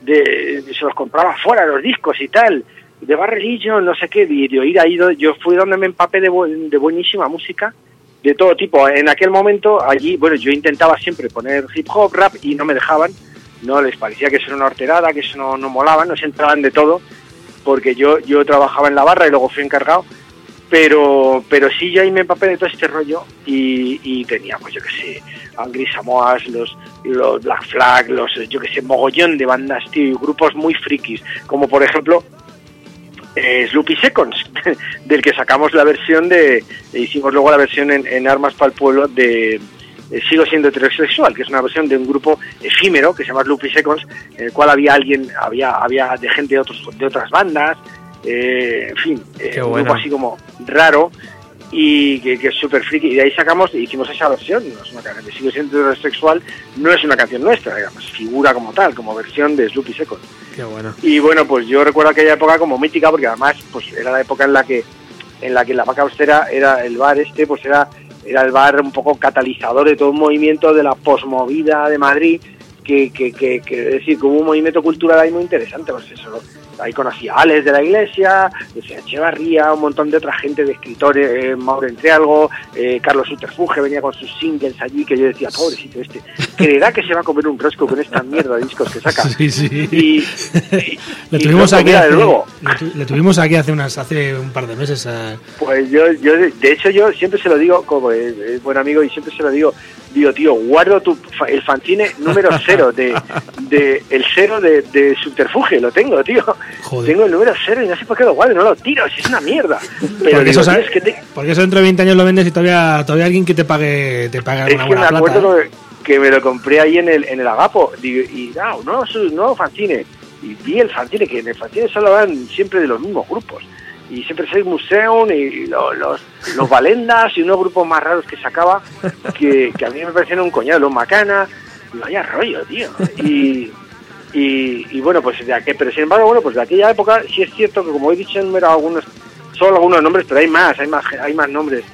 de, se los compraba fuera los discos y tal de Bar Religion no sé qué y de oír ahí yo fui donde me empapé de, de buenísima música de todo tipo. En aquel momento allí bueno yo intentaba siempre poner hip hop rap y no me dejaban no les parecía que eso era una horterada que eso no, no molaba nos entraban de todo porque yo yo trabajaba en la barra y luego fui encargado pero pero sí yo ahí me empapé de todo este rollo y, y tenía pues yo que sé Angry Samoas los los Black Flag los yo que sé mogollón de bandas tío y grupos muy frikis como por ejemplo eh, Sloopy Seconds del que sacamos la versión de hicimos luego la versión en Armas para el Pueblo de eh, Sigo siendo heterosexual, que es una versión de un grupo efímero que se llama Sloopy Seconds, en el cual había alguien, había, había de gente de, otros, de otras bandas, eh, en fin, eh, un grupo así como raro y que, que es súper friki. Y de ahí sacamos y hicimos esa versión. No es una canción Sigo siendo heterosexual, no es una canción nuestra, digamos, figura como tal, como versión de Sloopy Seconds. Qué bueno. Y bueno, pues yo recuerdo aquella época como mítica porque además pues era la época en la que en la que la vaca austera era el bar este, pues era era el bar un poco catalizador de todo un movimiento de la posmovida de Madrid que, que, que, que es decir, que hubo un movimiento cultural ahí muy interesante, pues eso, ahí conocí a Alex de la Iglesia, de Echevarría, un montón de otra gente, de escritores, eh, Mauro Entrealgo, eh, Carlos Uterfuge venía con sus singles allí, que yo decía, pobrecito este, creerá que se va a comer un rosco con esta mierda de discos que saca. Sí, sí. Y, y- Le tuvimos, aquí hace, luego, le, tu- le tuvimos aquí hace unas hace un par de meses. a- Pues yo, yo, de hecho, yo siempre se lo digo, como es, es buen amigo, y siempre se lo digo, digo, tío, guardo tu, fa- el fanzine número cero, de, de el cero de, de subterfuge, lo tengo, tío. Joder. Tengo el número cero y no sé por qué lo guardo, no lo tiro, si es una mierda. Pero porque, digo, eso, tío, es que, te- porque eso dentro de 20 años lo vendes y todavía, todavía alguien que te pague, te pague es una que buena me plata. acuerdo ¿eh? que, que me lo compré ahí en el, en el Agapo, digo, y no, no, su- no fanzine. Y vi el fanzine, que en el fanzine solo van siempre de los mismos grupos. Y siempre es Museum y lo- los, los Valendas y unos grupos más raros que sacaba que, que a mí me parecían un coñado, los Macana. Y vaya rollo, tío. Y, y, y bueno, pues de aquel, pero sin embargo, bueno, pues de aquella época sí es cierto que como he dicho, enumerado algunos, solo algunos nombres, pero hay más, hay más, hay más nombres.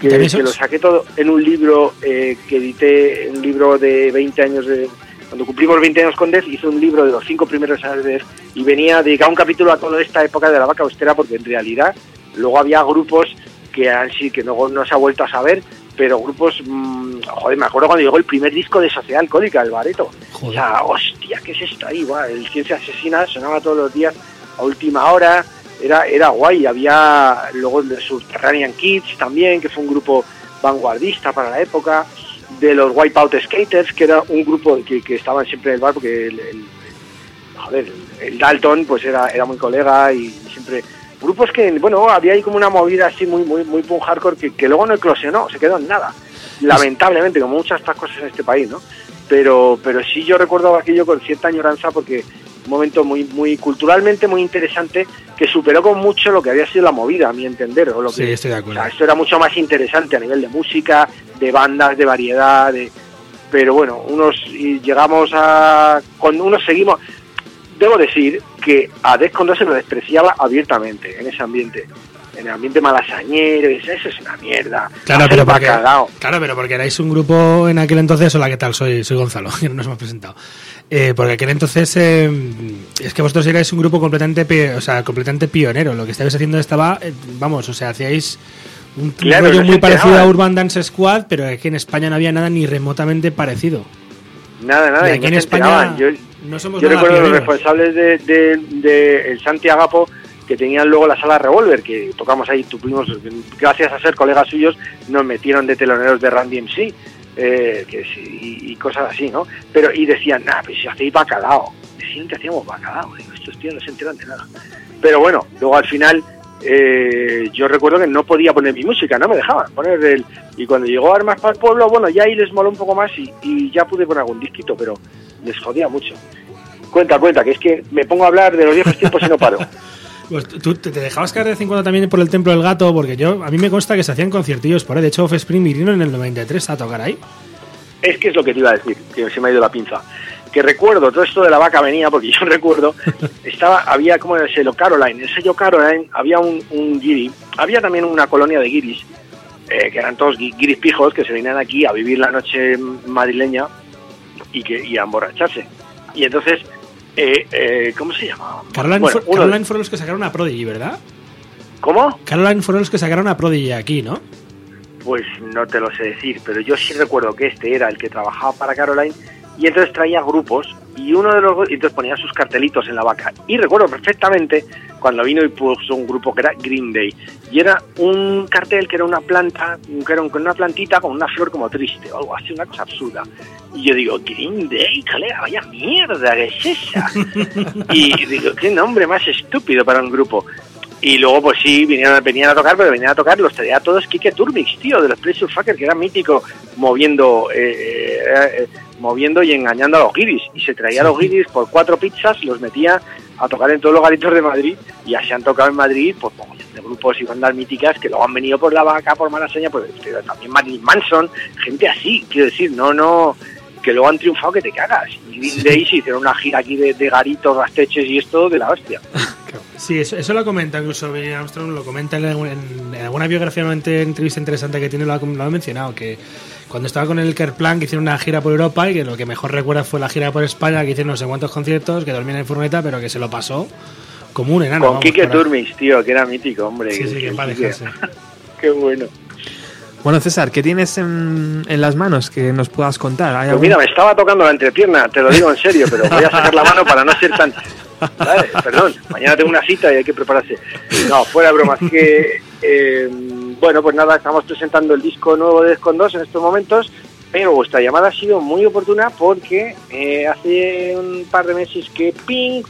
Que, que lo saqué todo en un libro eh, que edité, un libro de 20 años de... Cuando cumplimos 20 años con Def, hice un libro de los cinco primeros años de y venía dedicado un capítulo a toda esta época de la vaca austera porque en realidad luego había grupos que han sí que luego no se ha vuelto a saber, pero grupos, mm, joder, me acuerdo cuando llegó el primer disco de Sociedad Alcohólica, el Bareto. O Joder. sea, hostia, ¿qué es esto ahí? Buah, el Ciencia Asesina sonaba todos los días a última hora, era, era guay. Había luego el de Subterranean Kids también, que fue un grupo vanguardista para la época, de los Wipeout Skaters, que era un grupo que, que estaban siempre en el bar porque el, el- joder, el Dalton pues era, era muy colega y siempre grupos que bueno había ahí como una movida así muy muy muy punk hardcore que, que luego no eclosionó se quedó en nada. Lamentablemente como muchas otras cosas en este país no pero pero sí yo recuerdo aquello con cierta añoranza porque un momento muy muy culturalmente muy interesante que superó con mucho lo que había sido la movida a mi entender o lo Sí, que estoy de o acuerdo. sea, esto era mucho más interesante a nivel de música de bandas de variedad de pero bueno unos y llegamos a con unos seguimos debo decir que a Descondo se lo despreciaba abiertamente en ese ambiente en el ambiente malasañero y eso eso es una mierda Claro, pero porque, bacalao. claro, pero porque erais un grupo en aquel entonces. Hola, ¿qué tal? Soy, soy Gonzalo, que no nos hemos presentado. Eh, porque aquel entonces eh, es que vosotros erais un grupo completamente, o sea, completamente pionero. Lo que estabais haciendo estaba, eh, vamos, o sea, hacíais un Claro, rollo no muy parecido a. Urban Dance Squad, pero es que en España no había nada ni remotamente parecido. nada nada y aquí no en España yo, no somos yo nada recuerdo los pioneros. responsables de, de, de el Santi Agapo que tenían luego la sala Revolver que tocamos ahí tuvimos gracias a ser colegas suyos nos metieron de teloneros de Randy MC eh, que y, y cosas así no pero y decían nah pues si hacéis bacalao decían que hacíamos bacalao digo estos tíos no se enteran de nada pero bueno luego al final eh, yo recuerdo que no podía poner mi música, no me dejaban poner el... Y cuando llegó Armas para el Pueblo, bueno, ya ahí les moló un poco más y, y ya pude poner algún disquito, pero les jodía mucho. Cuenta, cuenta, que es que me pongo a hablar de los viejos tiempos y no paro. Pues tú te dejabas caer de vez en cuando también por el Templo del Gato, porque yo a mí me consta que se hacían conciertillos por ahí. De hecho, Offspring vinieron en el 93 a tocar ahí. Es que es lo que te iba a decir, que se me ha ido la pinza. Que recuerdo, todo esto de la vaca venía, porque yo recuerdo, estaba, había como el sello Caroline, el sello Caroline, había un, un había también una colonia de guiris, eh, que eran todos gui- guiris pijos, que se venían aquí a vivir la noche madrileña y, que, y a emborracharse. Y entonces, eh, eh, ¿cómo se llama? Caroline, Bueno, fue- uno de- Caroline fueron los que sacaron a Prodigy, ¿verdad? ¿Cómo? Caroline fueron los que sacaron a Prodigy aquí, ¿no? Pues no te lo sé decir, pero yo sí recuerdo que este era el que trabajaba para Caroline y entonces traía grupos y uno de los y entonces ponía sus cartelitos en la vaca. Y recuerdo perfectamente cuando vino y puso un grupo que era Green Day. Y era un cartel que era una planta que era una plantita con una flor como triste o algo así una cosa absurda. Y yo digo Green Day colega vaya mierda que es esa y digo qué nombre más estúpido para un grupo y luego, pues sí, vinieron, venían a tocar, pero venían a tocar, los traía a todos Kike Turmix, tío, de los Pleasure Fucker, que era mítico, moviendo eh, eh, moviendo y engañando a los guiris. Y se traía a los guiris por cuatro pizzas, los metía a tocar en todos los garitos de Madrid, y así han tocado en Madrid, pues, mogollón de grupos y bandas míticas que luego han venido por la vaca, por Malaseña, pues, pero también Marilyn Manson, gente así, quiero decir, no, no, que luego han triunfado que te cagas. Y Green Day se hicieron una gira aquí de, de garitos, rasteches y esto de la hostia. Sí, eso, eso lo comenta incluso Billy Armstrong, lo comenta en, en- en alguna biografía, una entrevista interesante que tiene, lo ha, lo ha mencionado, que cuando estaba con el Kerplan, que hicieron una gira por Europa y que lo que mejor recuerda fue la gira por España, que hicieron no sé cuántos conciertos, que dormían en furgoneta, pero que se lo pasó como un enano. Con vamos, Kike para- Turmix, tío, que era mítico, hombre. Sí, sí, que dejarse. Qué bueno. Bueno, César, ¿qué tienes en, en las manos que nos puedas contar? ¿Hay Pues algún- mira, me estaba tocando la entrepierna, te lo digo en serio, pero voy a sacar la mano para no ser tan... ¿sabes? Perdón, mañana tengo una cita y hay que prepararse. No, fuera de bromas, que... eh, bueno, pues nada, estamos presentando el disco nuevo de Descon 2 en estos momentos, pero vuestra llamada ha sido muy oportuna porque eh, hace un par de meses que ping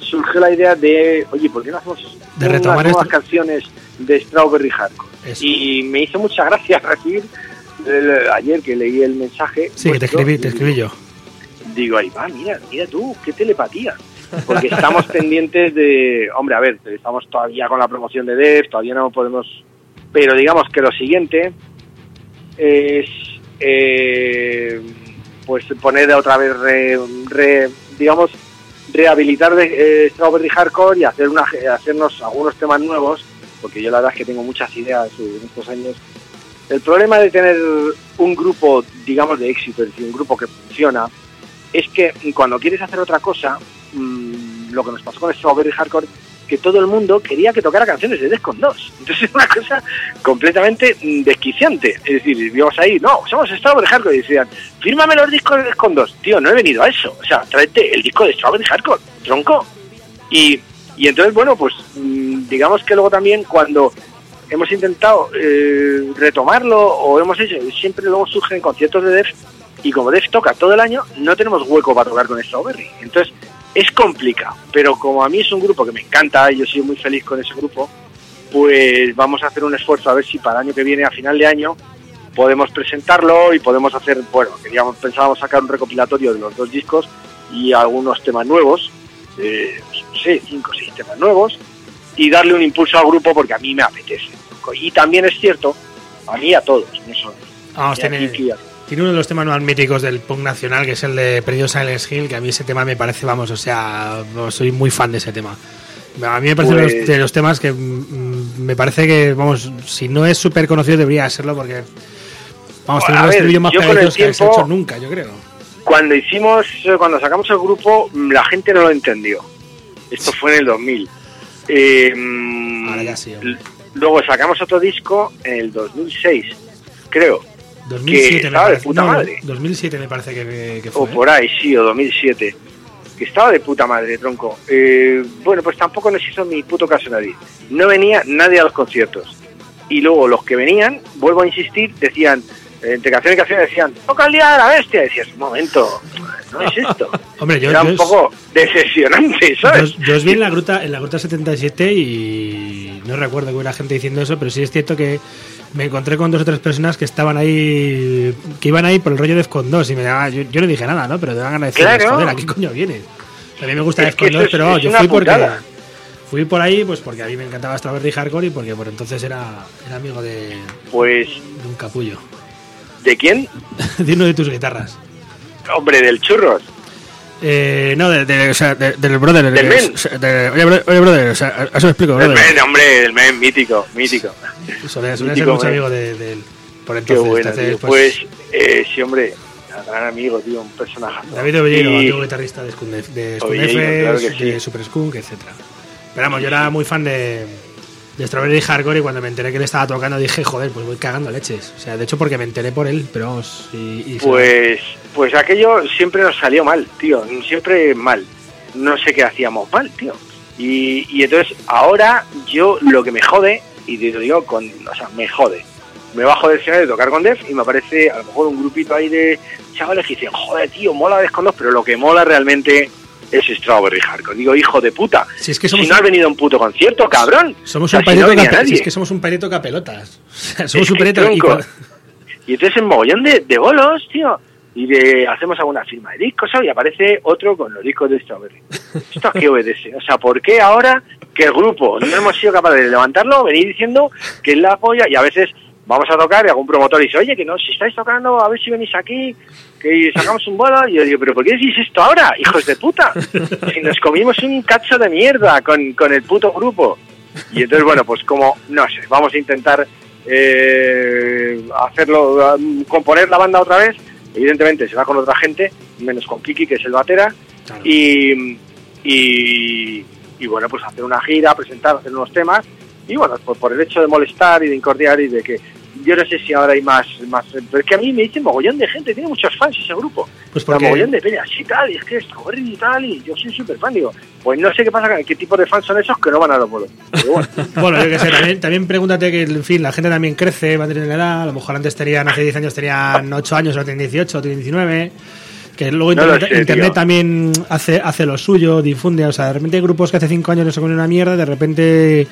surgió la idea de, oye, ¿por qué no hacemos De unas nuevas esto. canciones de Strawberry Hardcore? Eso. Y me hizo mucha gracia recibir el- ayer que leí el mensaje. Sí, que te escribí, te escribí yo. Digo, ahí va, mira, mira tú, qué telepatía. Porque estamos pendientes de, hombre, a ver, estamos todavía con la promoción de Dev, todavía no podemos, pero digamos que lo siguiente es, eh, pues poner otra vez, re- re- digamos, rehabilitar de, eh, Strawberry Hardcore y hacer una, hacernos algunos temas nuevos, porque yo la verdad es que tengo muchas ideas en estos años. El problema de tener un grupo, digamos, de éxito, es decir, un grupo que funciona, es que cuando quieres hacer otra cosa, mm, lo que nos pasó con Strawberry Hardcore, que todo el mundo quería que tocara canciones de Descon 2. Entonces es una cosa completamente mm, desquiciante. Es decir, íbamos ahí, no, somos Strawberry Hardcore, y decían, fírmame los discos de Descon 2. Tío, no he venido a eso. O sea, tráete el disco de Strawberry Hardcore, tronco. Y, y entonces, bueno, pues mm, digamos que luego también cuando hemos intentado eh, retomarlo o hemos hecho, siempre luego surgen conciertos de Def y como Def toca todo el año, no tenemos hueco para tocar con Strawberry. Entonces, es complicado, pero como a mí es un grupo que me encanta y yo soy muy feliz con ese grupo, pues vamos a hacer un esfuerzo a ver si para el año que viene, a final de año, podemos presentarlo y podemos hacer, bueno, queríamos, pensábamos sacar un recopilatorio de los dos discos y algunos temas nuevos, eh, no sé, cinco o seis temas nuevos, y darle un impulso al grupo porque a mí me apetece. Y también es cierto, a mí a todos, no solo. Vamos, tiene, uno de los temas más míticos del punk nacional, que es el de Perdido Silence Hill, que a mí ese tema me parece, vamos, o sea, soy muy fan de ese tema. A mí me parece Pues- de los, de los temas que mm, me parece que, vamos, si no es súper conocido debería serlo porque, vamos, A tiene unos ver, más pegadizos que se ha hecho nunca, yo creo. Cuando hicimos, cuando sacamos el grupo, mm, la gente no lo entendió. Esto fue en el 2000. Eh, Ahora ya sí, luego sacamos otro disco en el 2006, creo. 2007 me estaba de parece. puta no, madre. 2007 me parece que, que O fue. ¿eh? por ahí, sí, o 2007. Que estaba de puta madre, tronco. Eh, bueno, pues tampoco nos hizo ni puto caso nadie. No venía nadie a los conciertos. Y luego los que venían, vuelvo a insistir, decían, entre canción y canción decían, toca el día de la bestia. Y decías, un momento, no es esto. Hombre, yo, Era yo un es- poco decepcionante, ¿sabes? Yo, yo os vi en la gruta, en la gruta 77 y no recuerdo que hubiera gente diciendo eso, pero sí es cierto que me encontré con dos o tres personas que estaban ahí, que iban ahí por el rollo de Defcon 2 y me daba, yo, yo no dije nada, ¿no? Pero te van a decir, Claro. joder, ¿a qué coño vienes? A mí me gusta Defcon que eso 2, es- pero vamos, yo fui porque fui por ahí pues porque a mí me encantaba Strawberry Hardcore y porque por entonces era, era amigo de, Pues, de un capullo, ¿de quién? de uno de tus guitarras. Hombre, del churros. Eh, no, de, de- o sea, de- del brother. ¿Del de- men? oye, bro- oye, brother, o sea, eso me explico, El brother. men, hombre, el men, mítico, mítico. Solía, solía ser mucho amigo de, él. Por Qué entonces, bueno, entonces, tío. pues, Pues, eh, sí, hombre, gran amigo, tío, un personaje. David Ovellino, Y- antiguo guitarrista de Skundef, de claro de. Super Skunk, etcétera. Pero vamos, yo era muy fan de, de Strawberry Hardcore y cuando me enteré que le estaba tocando dije, joder, pues voy cagando leches. O sea, de hecho porque me enteré por él, pero vamos, Pues, pues aquello siempre nos salió mal, tío, siempre mal. No sé qué hacíamos mal, tío. Y, y entonces ahora yo lo que me jode, y te lo digo con, o sea, me jode. Me bajo del escenario de tocar con Def y me aparece a lo mejor un grupito ahí de chavales que dicen, joder, tío, mola Def con Def, pero lo que mola realmente es Strawberry Hardcore. Digo, hijo de puta. Si es que somos si no un- has venido a un puto concierto, cabrón. somos un no pareto venía cape- si es que somos un pareto capelotas. Somos Es un que pareto y cuando- Y entonces en mogollón de, de bolos, tío. Y de hacemos alguna firma de discos, ¿sabes? Y aparece otro con los discos de Strawberry. ¿Esto a qué obedece? O sea, ¿por qué ahora que el grupo no hemos sido capaces de levantarlo, venir diciendo que es la polla? Y a veces vamos a tocar y algún promotor dice, oye, que no, si estáis tocando, a ver si venís aquí, que sacamos un bolo. Y yo digo, ¿pero por qué decís esto ahora, hijos de puta? Si nos comimos un cacho de mierda con, con el puto grupo. Y entonces, bueno, pues como, no sé, vamos a intentar eh, hacerlo, componer la banda otra vez. Evidentemente será con otra gente, menos con Kiki, que es el batera. Claro. Y, y, y bueno, pues hacer una gira, presentar, hacer unos temas. Y bueno, por, por el hecho de molestar y de incordiar y de que yo no sé si ahora hay más, más pero es que a mí me dicen mogollón de gente, tiene muchos fans ese grupo. Pues porque- mogollón de peñas y tal, y es que es Strawberry y tal, y yo soy súper fan, digo, pues no sé qué pasa, qué tipo de fans son esos que no van a los bolos. Pero bueno, Bueno, yo qué sé, también, también pregúntate que, en fin, la gente también crece, va a tener edad, a lo mejor antes tenían, hace 10 años tenían 8 años, ahora tienen 18, tienen 19, que luego No Internet, sé, internet tío. también hace, hace lo suyo, difunde, o sea, de repente hay grupos que hace 5 años no se comen una mierda, de repente...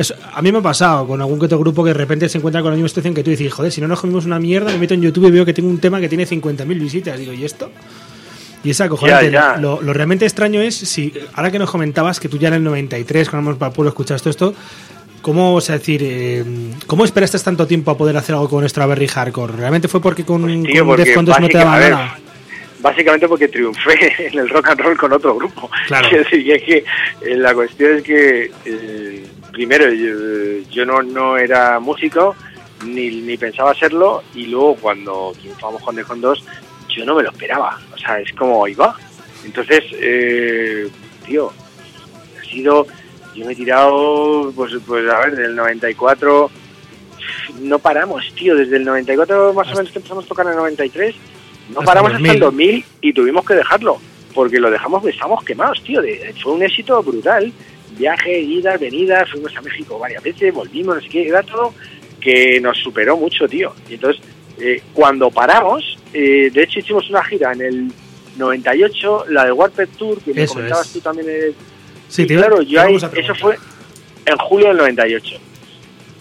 eso- a mí me ha pasado con algún que otro grupo que de repente se encuentra con la misma situación que tú y dices, joder, si no nos comimos una mierda, me meto en YouTube y veo que tengo un tema que tiene 50.000 visitas. Digo, ¿y esto? Y es acojonante. Lo, lo realmente extraño es si, ahora que nos comentabas que tú ya en el 93, cuando hemos para el pueblo escuchaste esto, ¿cómo, o sea, decir, eh, ¿cómo esperaste tanto tiempo a poder hacer algo con Strawberry Hardcore? ¿Realmente fue porque con, Pues, tío, con porque Deftones no te básica- daban a ver, nada? Básicamente porque triunfé en el rock and roll con otro grupo. Claro. Es decir, y es que eh, la cuestión es que, eh, primero, yo, yo no, no era músico, ni, ni pensaba serlo, y luego cuando triunfamos con Decon 2, yo no me lo esperaba. O sea, es como, ahí va. Entonces, eh, tío, ha sido, yo me he tirado, pues, pues a ver, del 94 no paramos, tío, desde el 94 más o menos que empezamos a tocar en el 93, no Hasta paramos el hasta el 2000. 2000 y tuvimos que dejarlo, porque lo dejamos, estamos quemados, tío, de- fue un éxito brutal, viaje, idas, venidas, fuimos a México varias veces, volvimos, no sé qué, era todo que nos superó mucho, tío, y entonces, eh, cuando paramos, eh, de hecho hicimos una gira en el 98, la de Warped Tour, que me comentabas es. tú también, eh, Sí, iba- claro, yo ahí, eso fue en julio del 98.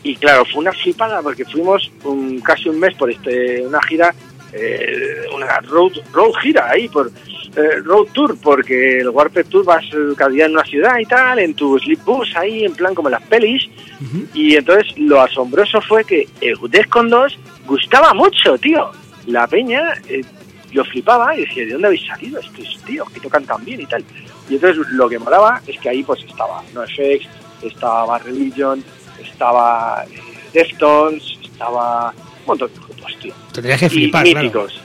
Y claro, fue una flipada porque fuimos un, casi un mes por este una gira, eh, una road, road gira ahí, por eh, road tour, porque el Warped Tour vas eh, cada día en una ciudad y tal, en tu sleep bus ahí, en plan como en las pelis. Y entonces lo asombroso fue que el Defcon 2 gustaba mucho, tío. La peña eh, lo flipaba y decía, ¿de dónde habéis salido estos tíos que tocan tan bien y tal? Y entonces lo que molaba es que ahí pues estaba NoFX, estaba Religion, estaba eh, Deftones, estaba montón de grupos, tío. Te tenías que Y flipar, claro. míticos.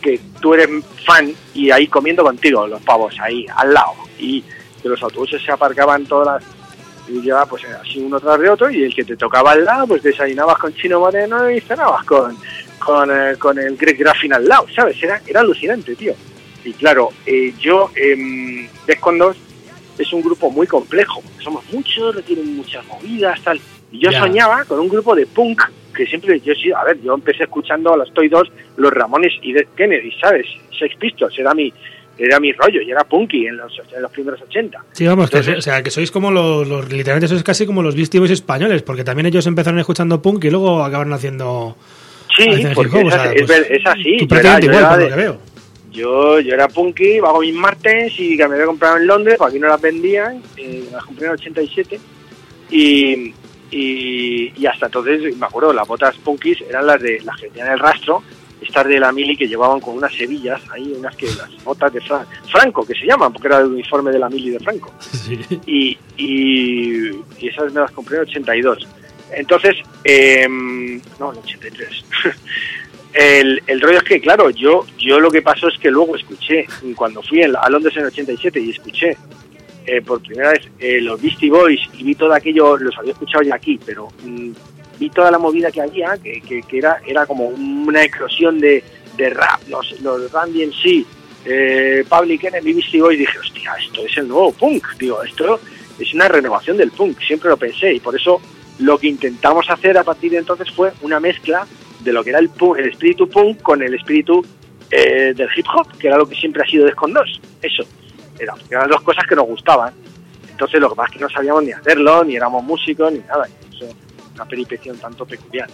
Que tú eres fan y ahí comiendo contigo, los pavos, ahí, al lado. Y que los autobuses se aparcaban todas las... Y llevaba pues así uno tras de otro y el que te tocaba al lado, pues desayunabas con Chino Moreno y cenabas con, con, eh, con el Greg Graffin al lado, ¿sabes? Era, era alucinante, tío. Y claro, eh, yo, eh, Defcon 2 es un grupo muy complejo, somos muchos, requieren muchas movidas, tal. Y yo soñaba con un grupo de punk, que siempre, yo sí, a ver, yo empecé escuchando a los Toy Dolls, los Ramones y Dead Kennedy, ¿sabes? Sex Pistols, era mi, era mi rollo, y era punky en los, en los primeros 80. Sí, vamos, que, Entonces- o sea, que sois como los, los- literalmente sois casi como los Beastie Boys españoles, porque también ellos empezaron escuchando punk y luego acabaron haciendo... Sí, hacen porque hip hop, es, o sea, así- es pues, es así. Tú yo era- prácticamente yo igual, era por lo de- que veo. Yo, yo era punky, hago mis martes y que me había comprado en Londres, porque aquí no las vendían, eh, las compré en el 87 y, y, y hasta entonces, me acuerdo, las botas punkis eran las de las que tenían el rastro, estas de la mili que llevaban con unas hebillas, ahí unas que las botas de Fra- Franco, que se llaman, porque era el uniforme de la mili de Franco Sí. y, y, y esas me las compré en el 82. Entonces, em, no, en el 83. el, el rollo es que, claro, yo, yo lo que pasó es que luego escuché, cuando fui a Londres en el 87 y escuché eh, por primera vez eh, los Beastie Boys y vi todo aquello, los había escuchado ya aquí, pero mm, vi toda la movida que había, que, que- era, era como una eclosión de, de rap, los, los Randy en sí, eh, Public Enemy, Beastie Boys, dije, hostia, esto es el nuevo punk, digo, esto es una renovación del punk, siempre lo pensé y por eso lo que intentamos hacer a partir de entonces fue una mezcla de lo que era el, punk, el espíritu punk con el espíritu eh, del hip hop, que era lo que siempre ha sido Descon 2, eso, era, eran dos cosas que nos gustaban. Entonces lo que pasa es que no sabíamos ni hacerlo, ni éramos músicos, ni nada. Eso una peripecia un tanto peculiar.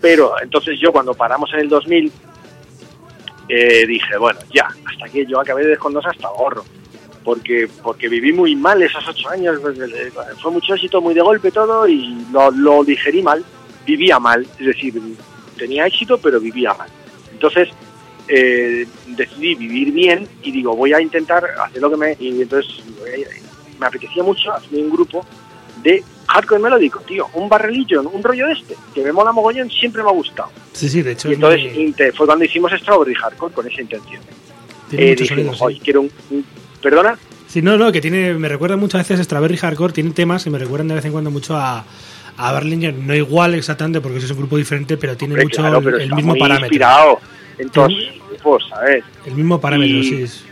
Pero entonces yo cuando paramos en el 2000 eh, dije, bueno, ya, hasta aquí yo acabé de descondos hasta gorro. Porque, porque viví muy mal esos ocho años, pues, eh, fue mucho éxito, muy de golpe todo y lo, lo digerí mal, vivía mal, es decir, tenía éxito pero vivía mal. Entonces eh, decidí vivir bien y digo, voy a intentar hacer lo que me... Y entonces eh, me apetecía mucho hacer un grupo de hardcore melódico, tío, un barrelillo, un rollo de este, que me mola mogollón, siempre me ha gustado. Sí, sí, de hecho. Y es entonces muy- fue cuando hicimos Strawberry Hardcore con esa intención. Eh, dijimos, sonido, sí. "Oye, quiero un, un- ¿Perdona? Sí, no, no, que tiene, me recuerda muchas veces Strawberry Hardcore, tiene temas que me recuerdan de vez en cuando mucho a, a Berlinger, no igual exactamente porque es un grupo diferente, pero tiene Hombre, mucho claro, el- pero el, está mismo parámetro. inspirado en todos Tiene- sus grupos, ¿sabes? El mismo parámetro, Y- sí.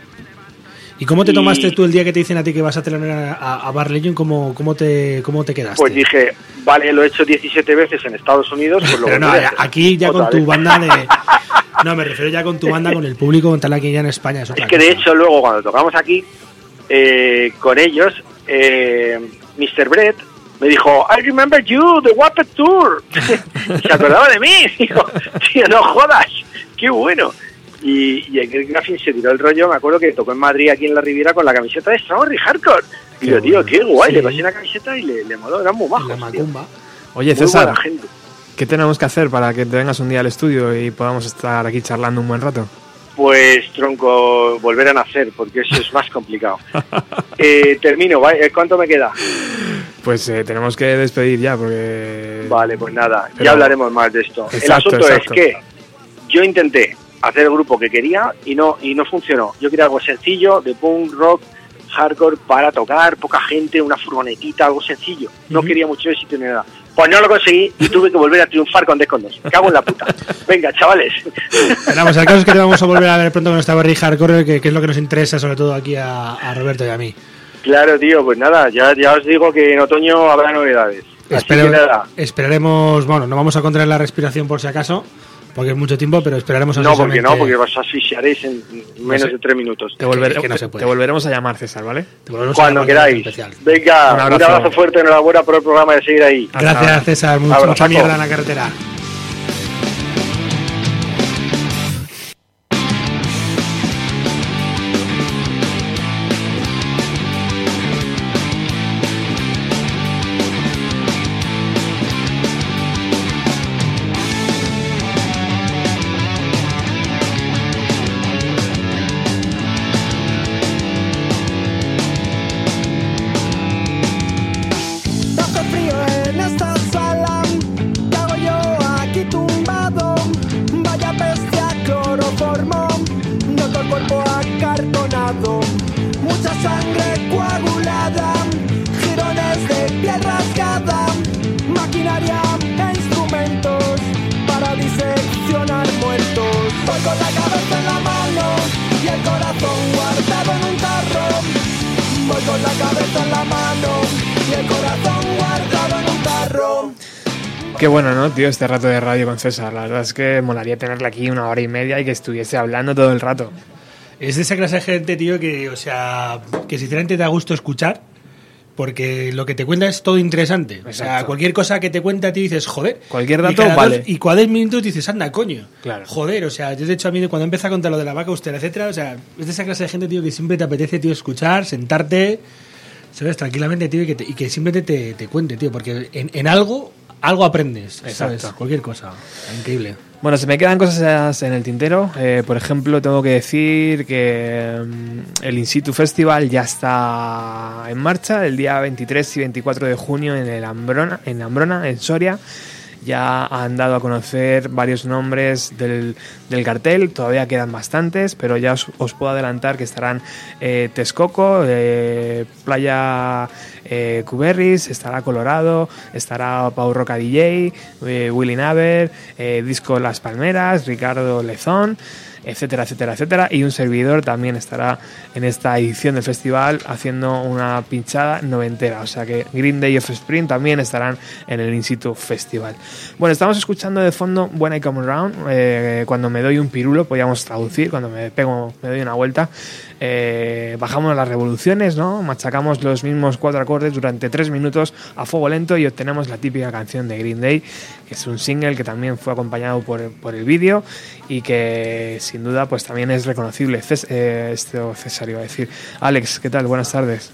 ¿Y cómo te y- tomaste tú el día que te dicen a ti que vas a tener a, a, Bar Legion? ¿Cómo, cómo, te, ¿Cómo te quedaste? Pues dije, vale, lo he hecho 17 veces en Estados Unidos, pues lo Pero no, volveré a hacer. aquí ya con tu banda de... No, me refiero ya con tu banda, con el público, con tal aquí ya en España. Es, otra Es que de hecho luego cuando tocamos aquí eh, con ellos, eh, Mr. Brett me dijo, I remember you, the Wappet Tour. Se acordaba de mí. Digo, tío, no jodas, qué bueno. Y, y el Graffin se tiró el rollo, me acuerdo que tocó en Madrid aquí en la Riviera con la camiseta de Strawberry Hardcore. Y yo, tío, qué guay, Sí. le pasé una camiseta y le, le moló, eran muy macumba. Oye, Muy César. ¿qué tenemos que hacer para que te vengas un día al estudio y podamos estar aquí charlando un buen rato? Pues, tronco, volver a nacer, porque eso es más complicado. Eh, termino, ¿vale? ¿cuánto me queda? Pues eh, tenemos que despedir ya, porque... Vale, pues nada, Pero- ya hablaremos más de esto. el asunto exacto. es que yo intenté hacer el grupo que quería y no y no funcionó. Yo quería algo sencillo, de punk, rock, hardcore, para tocar, poca gente, una furgonetita, algo sencillo. No quería mucho éxito ni nada. Pues no lo conseguí y tuve que volver a triunfar con Descondos. Cago en la puta. Venga, chavales. Vamos, el caso es que te vamos a volver a ver pronto con esta Barry Hardcore, que, que es lo que nos interesa sobre todo aquí a, a Roberto y a mí. Claro, tío, pues nada, ya, ya os digo que en otoño habrá novedades. Así Espero- que nada. esperaremos, bueno, no vamos a controlar la respiración por si acaso, porque es mucho tiempo, pero esperaremos No, porque no, porque os asfixiaréis en menos sé. de tres minutos. Te, volver- que no se te- puede. te volveremos a llamar, César, ¿vale? te volvemos a Cuando llamar en queráis. especial. Venga, Un un abrazo. abrazo. fuerte, enhorabuena por el programa de seguir ahí. Gracias, César. Mucha, Abrazo. mucha mierda en la carretera. ¿No, tío? Este rato de radio con César. La verdad es que molaría tenerle aquí una hora y media y que estuviese hablando todo el rato. Es de esa clase de gente, tío, que, o sea, que sinceramente te da gusto escuchar, porque lo que te cuenta es todo interesante. O sea, Exacto. cualquier cosa que te cuenta a ti dices, joder. Cualquier Y dato cada vale. dos- y cada 10 minutos dices, anda, coño. Claro. Joder, o sea, yo de hecho a mí cuando empieza a contar lo de la vaca austera, etcétera, o sea, es de esa clase de gente, tío, que siempre te apetece, tío, escuchar, sentarte, ¿sabes? Tranquilamente, tío, y que, te- y que siempre te, te cuente, tío, porque en, en algo, algo aprendes, ¿sabes? Exacto. Cualquier cosa. Increíble. Bueno, se me quedan cosas en el tintero. Eh, por ejemplo, tengo que decir que mm, el In Situ Festival ya está en marcha el día 23 y 24 de junio en el Ambrona, en Ambrona, en Soria. Ya han dado a conocer varios nombres del, cartel, todavía quedan bastantes, pero ya os, os puedo adelantar que estarán eh, Texcoco, eh, Playa eh, Cuberris, estará Colorado, estará Pau Roca DJ, eh, Willy Naver, eh, Disco Las Palmeras, Ricardo Lezón etcétera, etcétera, etcétera. Y un servidor también estará en esta edición del festival haciendo una pinchada noventera. O sea que Green Day y Offspring también estarán en el In Situ Festival. Bueno, estamos escuchando de fondo When I Come Around. eh, cuando me doy un pirulo, podríamos traducir, cuando me pego, me doy una vuelta. Eh, bajamos las revoluciones, ¿no? Machacamos los mismos cuatro acordes durante tres minutos a fuego lento y obtenemos la típica canción de Green Day, que es un single que también fue acompañado por, por el vídeo y que sin duda pues también es reconocible. Cés- eh, esto César a decir. Alex, ¿qué tal? Buenas tardes.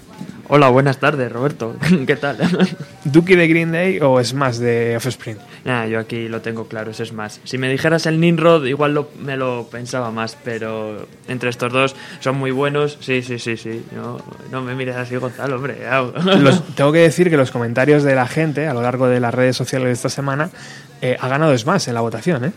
Hola, buenas tardes, Roberto. ¿Qué tal? ¿Duki de Green Day o Smash de Offspring? Nah, yo aquí lo tengo claro, es más. Si me dijeras el Nimrod, igual lo- me lo pensaba más, pero entre estos dos son muy buenos. Sí, sí, sí, sí. No, no me mires así, Gonzalo, hombre. Los- tengo que decir que los comentarios de la gente a lo largo de las redes sociales de esta semana eh, ha ganado Smash en la votación, ¿eh?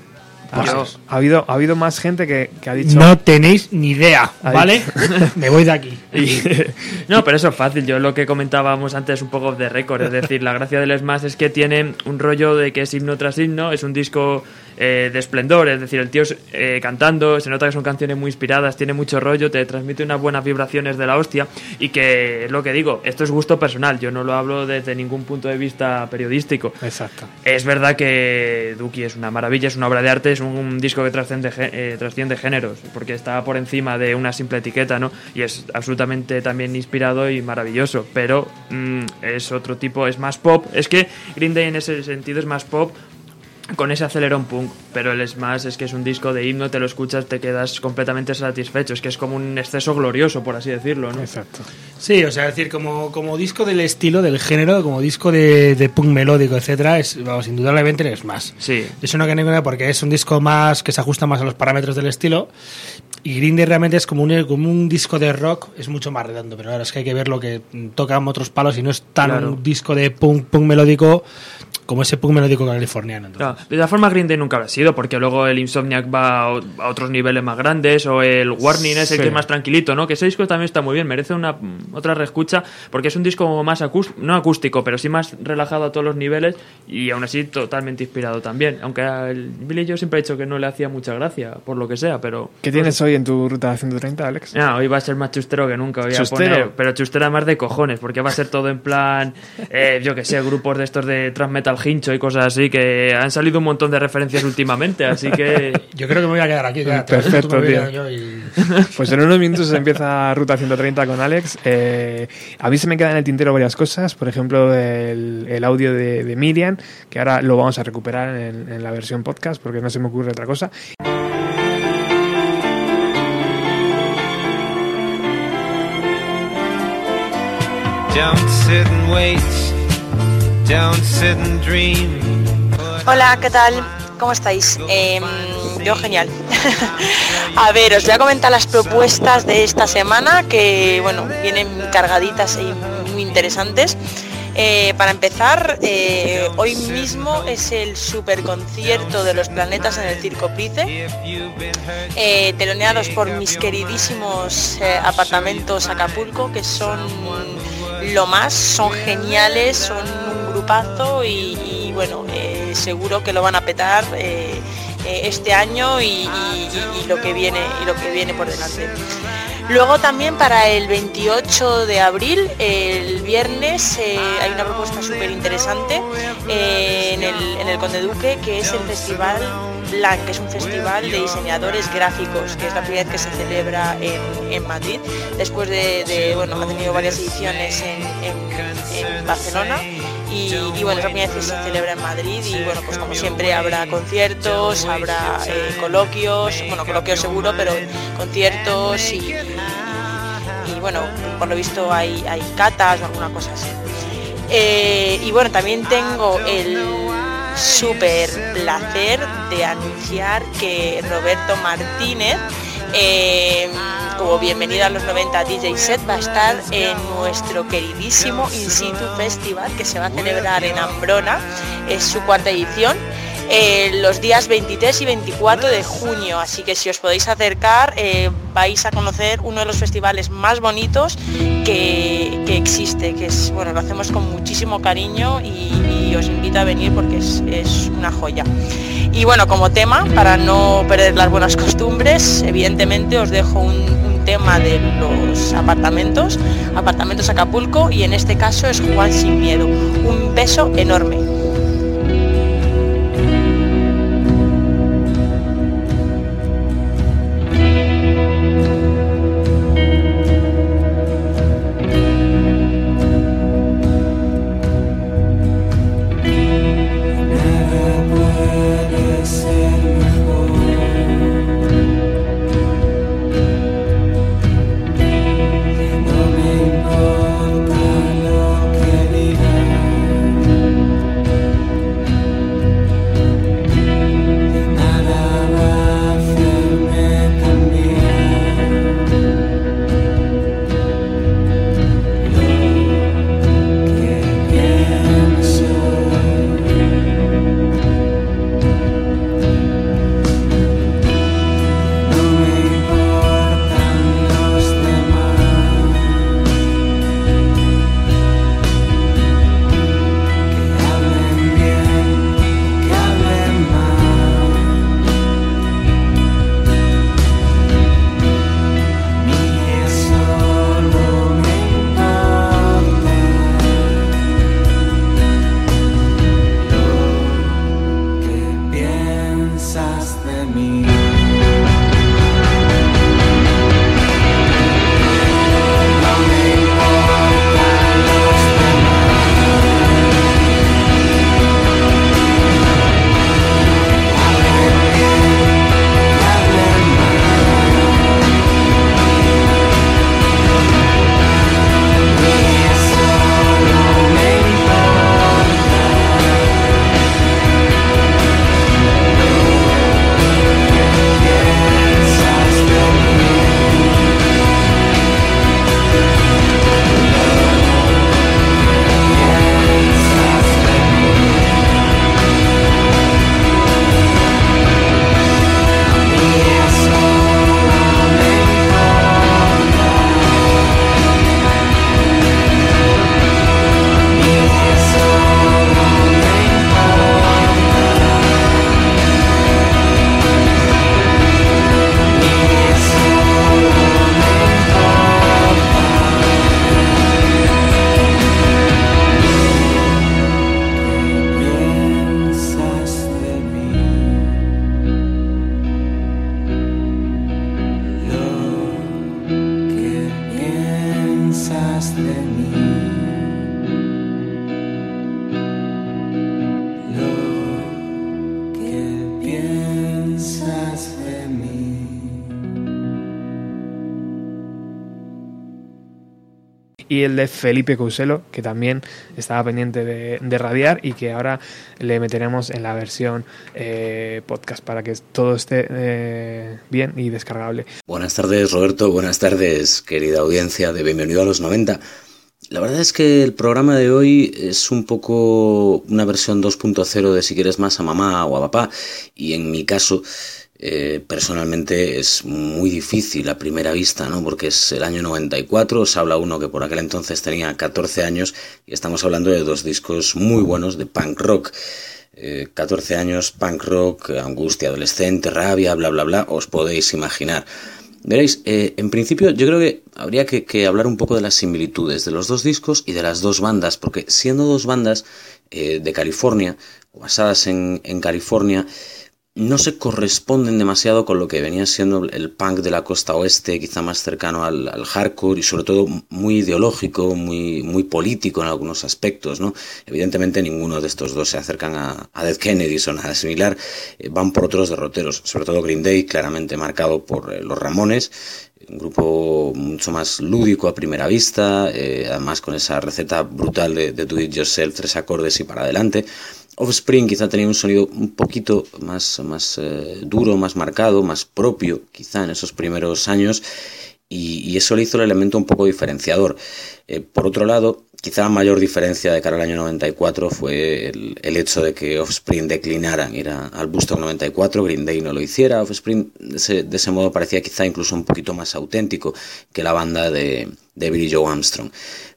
Ha, habido, ha habido más gente que, que ha dicho... No tenéis ni idea. ¿vale? Me voy de aquí. Y- no, pero eso es fácil. Yo lo que comentábamos antes un poco de récord. Es decir, la gracia del Smash es que tiene un rollo de que es himno tras himno. Es un disco eh, de esplendor. Es decir, el tío eh, cantando, se nota que son canciones muy inspiradas, tiene mucho rollo, te transmite unas buenas vibraciones de la hostia. Y que es lo que digo, esto es gusto personal. Yo no lo hablo desde ningún punto de vista periodístico. Exacto. Es verdad que Duki es una maravilla, es una obra de arte, es un disco que trasciende, eh, trasciende géneros, porque está por encima de una simple etiqueta, ¿no? Y es absolutamente también inspirado y maravilloso, pero mm, es otro tipo, es más pop. Es que Green Day en ese sentido es más pop con ese acelerón punk, pero el Smash es que es un disco de himno, te lo escuchas, te quedas completamente satisfecho, es que es como un exceso glorioso, por así decirlo, ¿no? Exacto. Sí, o sea, es decir, como, como disco del estilo, del género, como disco de, de punk melódico, etcétera, es, vamos, indudablemente es más. Sí. Eso no hay ninguna porque es un disco más que se ajusta más a los parámetros del estilo. Y Green Day realmente es como un, como un disco de rock, es mucho más redondo, pero ahora es que hay que ver lo que tocan otros palos y no es tan Claro. un disco de punk, punk melódico como ese punk melódico californiano. Claro, de todas formas Green Day nunca habrá sido, porque luego el Insomniac va a, otros niveles más grandes, o el Warning es el Sí. que es más tranquilito, ¿no? Que ese disco también está muy bien, merece una mm, otra reescucha, porque es un disco más acústico, no acústico, pero sí más relajado a todos los niveles, y aún así totalmente inspirado también. Aunque el Billy yo siempre he dicho que no le hacía mucha gracia, por lo que sea, pero... ¿Qué tienes hoy en tu ruta 130, Alex? Ah, hoy va a ser más chustero que nunca. Voy a ¿Chustero? poner, pero chustera más de cojones, porque va a ser todo en plan, eh, yo que sé, grupos de estos de trans metal hincho y cosas así, que han salido un montón de referencias últimamente, así que Yo creo que me voy a quedar aquí. ya, Perfecto, tío. quedar yo y- Pues en unos minutos empieza Ruta 130 con Alex. Eh, a mí se me quedan en el tintero varias cosas, por ejemplo el, el audio de, de Miriam, que ahora lo vamos a recuperar en, en la versión podcast porque no se me ocurre otra cosa. Don't sit and wait. Hola, ¿qué tal? ¿Cómo estáis? Em, yo genial. a ver, os voy a comentar las propuestas de esta semana que, bueno, vienen cargaditas y muy interesantes. Eh, para empezar, eh, hoy mismo es el super concierto de los planetas en el Circo Price, eh, teloneados por mis queridísimos apartamentos Acapulco, que son lo más, son geniales, son un grupazo y, y, bueno, seguro que lo van a petar este año y, y- y- y lo que viene y lo que viene por delante. Luego también para el 28 de abril, el viernes, eh, hay una propuesta súper interesante eh, en, el, Conde Duque, que es el Festival Blanc, que es un festival de diseñadores gráficos, que es la primera vez que se celebra en, Madrid, después de, de, bueno, ha tenido varias ediciones en Barcelona. Y, y, bueno, es la primera vez que se celebra en Madrid y bueno, pues como siempre habrá conciertos, habrá eh, coloquios, bueno, coloquios seguro, pero conciertos y, y, bueno, por lo visto hay, hay catas o alguna cosa así. Eh, y bueno, también tengo el súper placer de anunciar que Roberto Martínez, eh, bienvenida a los 90 DJ set va a estar en nuestro queridísimo In Festival que se va a celebrar en Ambrona. Es su cuarta edición. eh, los días 23 y 24 de junio, así que si os podéis acercar eh, vais a conocer uno de los festivales más bonitos que, que existe, que es, bueno, lo hacemos con muchísimo cariño y, y os invito a venir porque es, es una joya. Y bueno, como tema, para no perder las buenas costumbres, evidentemente os dejo un, tema de los apartamentos, apartamentos Acapulco, y en este caso es Juan sin miedo. Un beso enorme. Y el de Felipe Couselo, que también estaba pendiente de, de radiar y que ahora le meteremos en la versión eh, podcast para que todo esté eh, bien y descargable. Buenas tardes, Roberto. Buenas tardes, querida audiencia de Bienvenido a los 90. La verdad es que el programa de hoy es un poco una versión 2.0 de si quieres más a mamá o a papá. Y en mi caso, eh, personalmente es muy difícil a primera vista, ¿no? Porque es el año 94, os habla uno que por aquel entonces tenía 14 años y estamos hablando de dos discos muy buenos de punk rock. Eh, 14 años, punk rock, angustia adolescente, rabia, bla, bla, bla, os podéis imaginar. Veréis, eh, en principio yo creo que habría que, que hablar un poco de las similitudes de los dos discos y de las dos bandas, porque siendo dos bandas eh, de California, basadas en, en California, no se corresponden demasiado con lo que venía siendo el punk de la costa oeste, quizá más cercano al, hardcore y sobre todo muy ideológico, muy, muy político en algunos aspectos, ¿no? Evidentemente ninguno de estos dos se acercan a, a Dead Kennedys o nada similar, eh, van por otros derroteros, sobre todo Green Day, claramente marcado por eh, los Ramones, un grupo mucho más lúdico a primera vista, eh, además con esa receta brutal de, de do it yourself, tres acordes y para adelante. Offspring quizá tenía un sonido un poquito más, más eh, duro, más marcado, más propio, quizá en esos primeros años. y, eso le hizo el elemento un poco diferenciador. Eh, por otro lado, quizá la mayor diferencia de cara al año 94 fue el, hecho de que Offspring declinaran ir a- al Busto 94, Green Day no lo hiciera. Offspring de ese, de ese modo parecía quizá incluso un poquito más auténtico que la banda de, de Billy Joe Armstrong.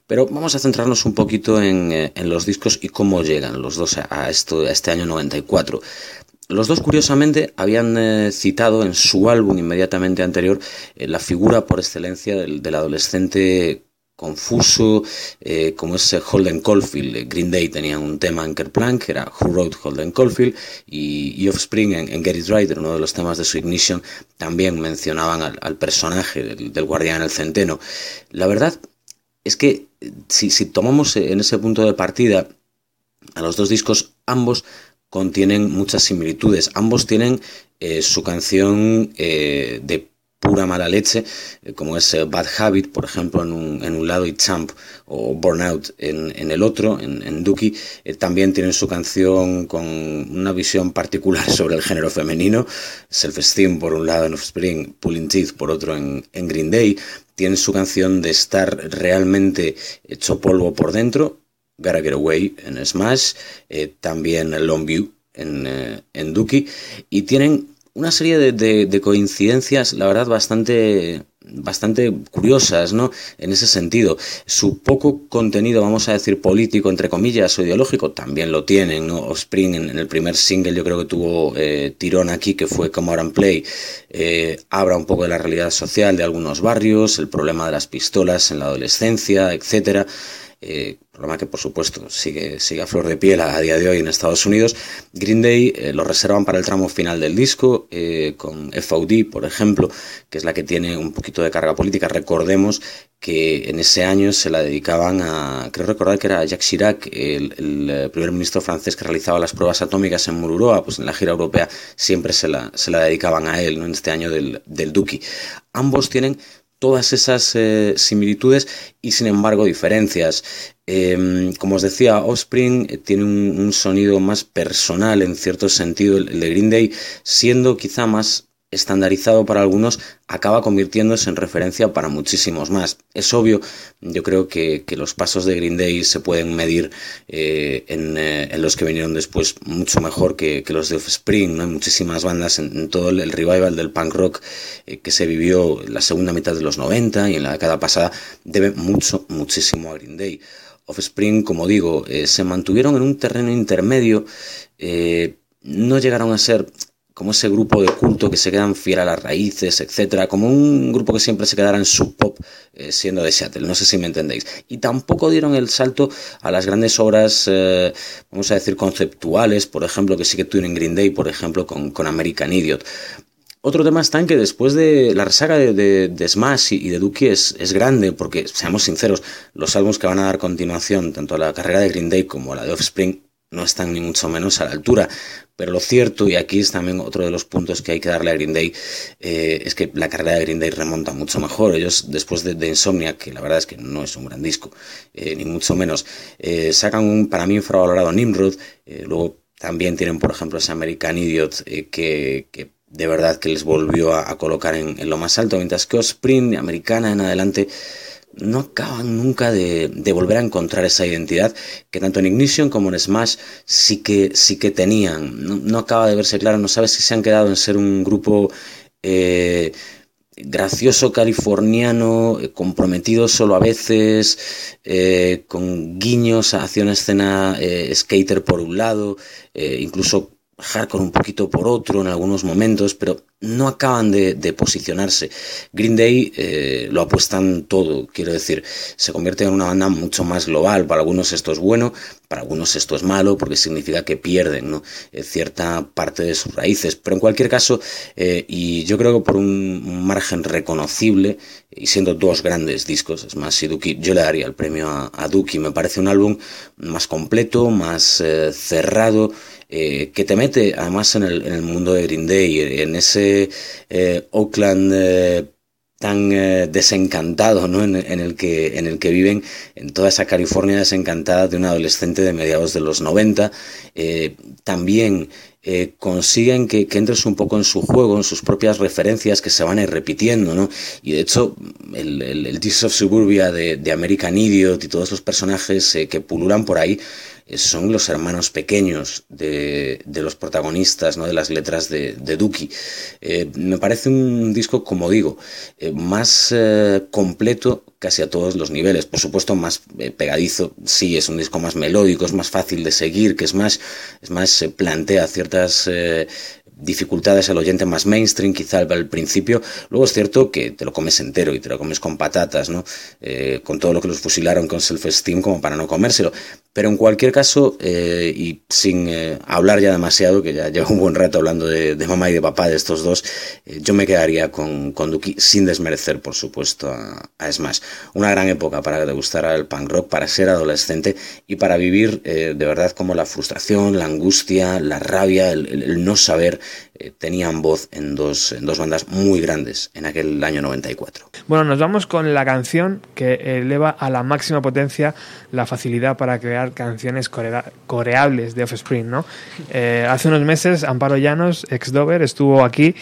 Pero vamos a centrarnos un poquito en, eh, en los discos y cómo llegan los dos a, esto, a este año 94. Los dos, curiosamente, habían eh, citado en su álbum inmediatamente anterior eh, la figura por excelencia del, del adolescente confuso, como es Holden Caulfield. Green Day tenía un tema en Kerplunk, que era Who Wrote Holden Caulfield, y, y Offspring en, en Get uno de los temas de su Ignition, también mencionaban al, personaje del, del guardián el centeno. La verdad es que si, tomamos en ese punto de partida a los dos discos, ambos contienen muchas similitudes. Ambos tienen eh, su canción eh, de pura mala leche, eh, como es Bad Habit, por ejemplo, en un, en un lado y Champ o Burnout en, en el otro, en, en Dookie, también tienen su canción con una visión particular sobre el género femenino, Self-Esteem por un lado en Offspring, Pulling Teeth por otro en Green Day, tienen su canción de estar realmente hecho polvo por dentro, Gotta Get Away en Smash, eh, también Longview en, eh, en Dookie, y tienen una serie de- de coincidencias, la verdad, bastante, bastante curiosas, ¿no? En ese sentido. Su poco contenido, vamos a decir, político, entre comillas, o ideológico, también lo tienen, ¿no? Offspring en, el primer single yo creo que tuvo eh, tirón aquí, que fue Come Out Play, eh, habla un poco de la realidad social de algunos barrios, el problema de las pistolas en la adolescencia, etcétera. Eh, problema que por supuesto sigue, sigue a flor de piel a, día de hoy en Estados Unidos. Green Day eh, lo reservan para el tramo final del disco, eh, con FOD, por ejemplo, que es la que tiene un poquito de carga política. Recordemos que en ese año se la dedicaban a, creo recordar que era Jacques Chirac, el, eh, primer ministro francés que realizaba las pruebas atómicas en Mururoa, pues en la gira europea siempre se la, se la dedicaban a él, ¿no? en este año del, del Duki. Ambos tienen todas esas similitudes y sin embargo diferencias. Eh, como os decía, Offspring eh, tiene un, sonido más personal en cierto sentido, el, de Green Day, siendo quizá más estandarizado para algunos, acaba convirtiéndose en referencia para muchísimos más. Es obvio, yo creo que, los pasos de Green Day se pueden medir eh, en, eh, los que vinieron después mucho mejor que, los de Offspring, ¿no? Hay muchísimas bandas en, todo el, el revival del punk rock eh, que se vivió en la segunda mitad de los 90 y en la década pasada debe mucho, muchísimo a Green Day. Offspring, como digo, eh, se mantuvieron en un terreno intermedio, eh, no llegaron a ser como ese grupo de culto que se quedan fiel a las raíces, etcétera, como un grupo que siempre se quedara en su pop eh, siendo de Seattle, no sé si me entendéis. Y tampoco dieron el salto a las grandes obras, vamos a decir, conceptuales, por ejemplo, que sí que tuvieron en Green Day, por ejemplo, con American Idiot. Otro tema en que después de la resaga de, de, Smash y, de Dookie es, es, grande, porque, seamos sinceros, los álbumes que van a dar continuación, tanto a la carrera de Green Day como a la de Offspring, no están ni mucho menos a la altura. Pero lo cierto, y aquí es también otro de los puntos que hay que darle a Green Day, eh, es que la carrera de Green Day remonta mucho mejor. Ellos, después de, de Insomnia, que la verdad es que no es un gran disco, eh, ni mucho menos, eh, sacan un, para mí, infravalorado Nimrod. luego también tienen, por ejemplo, ese American Idiot que de verdad que les volvió a, colocar en, lo más alto, mientras que Offspring, americana en adelante, no acaban nunca de, volver a encontrar esa identidad que tanto en Ignition como en Smash sí que, sí que tenían. No, acaba de verse claro, no sabes si se han quedado en ser un grupo eh, gracioso californiano, eh, comprometido solo a veces, eh, con guiños hacia una escena skater por un lado, incluso hardcore un poquito por otro en algunos momentos, pero no acaban de, de posicionarse. Green Day eh, lo apuestan todo, quiero decir, se convierte en una banda mucho más global. Para algunos esto es bueno, para algunos esto es malo, porque significa que pierden ¿no? eh, cierta parte de sus raíces. Pero en cualquier caso, eh, y yo creo que por un margen reconocible, y siendo dos grandes discos, es más, si Duki, yo le daría el premio a, a Duki. Me parece un álbum más completo, más cerrado. Eh, que te mete además en el, en el, mundo de Green Day, en ese eh, Oakland eh, tan desencantado ¿no? En, el que, en el que viven, en toda esa California desencantada de un adolescente de mediados de los 90. también consiguen que, entres un poco en su juego, en sus propias referencias que se van a ir repitiendo, ¿no? Y de hecho, el, el, of Suburbia de, American Idiot y todos los personajes que pululan por ahí son los hermanos pequeños de, de los protagonistas, ¿no? De las letras de, de Duki. Eh, me parece un disco, como digo, eh, más eh, completo casi a todos los niveles. Por supuesto, más pegadizo, sí, es un disco más melódico, es más fácil de seguir, que es más, es más, se plantea ciertas dificultades al oyente más mainstream, quizá al, principio. Luego es cierto que te lo comes entero y te lo comes con patatas, ¿no? Eh, con todo lo que los fusilaron con self-esteem como para no comérselo. Pero en cualquier caso, eh, y sin eh, hablar ya demasiado, que ya llevo un buen rato hablando de, mamá y de papá de estos dos, yo me quedaría con, con Duki sin desmerecer, por supuesto, a, a Smash. Una gran época para gustara el punk rock, para ser adolescente y para vivir de verdad como la frustración, la angustia, la rabia, el no saber, eh, tenían voz en dos, en dos bandas muy grandes en aquel año 94. Bueno, nos vamos con la canción que eleva a la máxima potencia la facilidad para crear canciones corea- coreables de Offspring, ¿no? Eh, hace unos meses Amparo Llanos, ex Dover, estuvo aquí,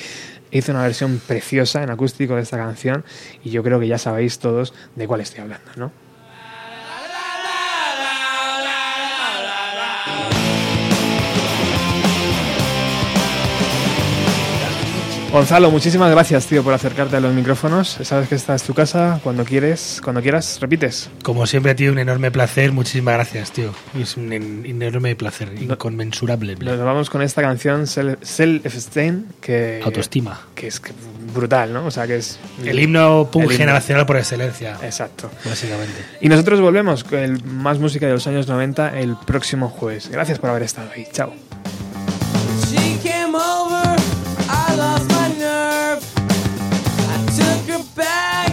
hizo una versión preciosa en acústico de esta canción y yo creo que ya sabéis todos de cuál estoy hablando, ¿no? Gonzalo, muchísimas gracias, tío, por acercarte a los micrófonos. Sabes que esta es tu casa, cuando quieres, cuando quieras, repites. Como siempre, tío, un enorme placer. Muchísimas gracias, tío. Es un en- enorme placer, inconmensurable. Nos vamos con esta canción Sel- Self-Esteem, que Autoestima. que es brutal, ¿no? O sea, que es El himno punk el himno. generacional por excelencia. Exacto. Básicamente. Y nosotros volvemos con el más música de los años 90 el próximo jueves. Gracias por haber estado ahí. Chao. She came over, I lost I took her back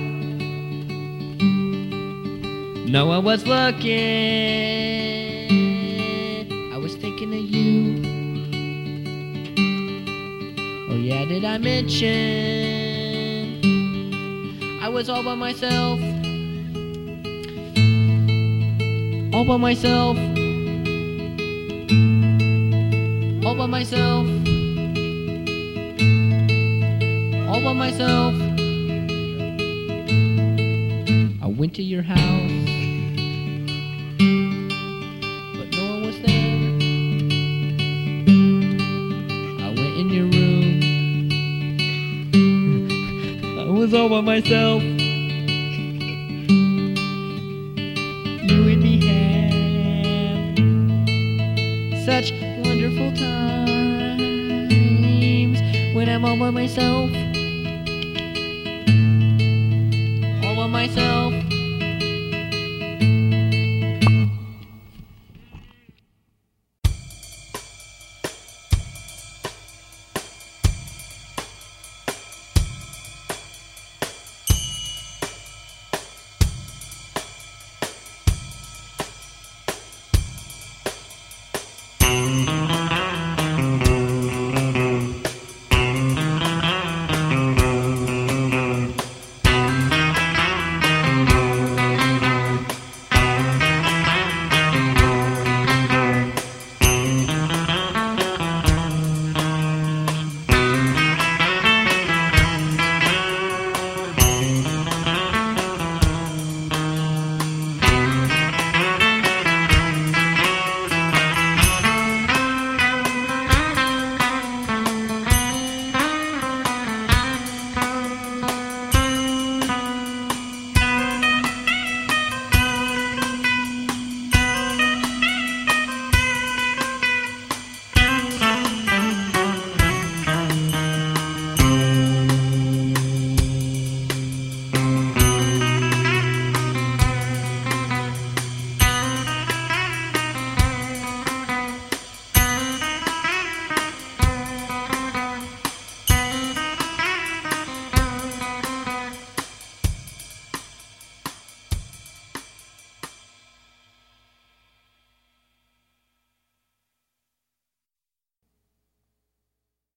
No one was looking. I was thinking of you. Oh, yeah, did I mention? I was all by myself. All by myself. All by myself. All by myself. I went to your house, myself.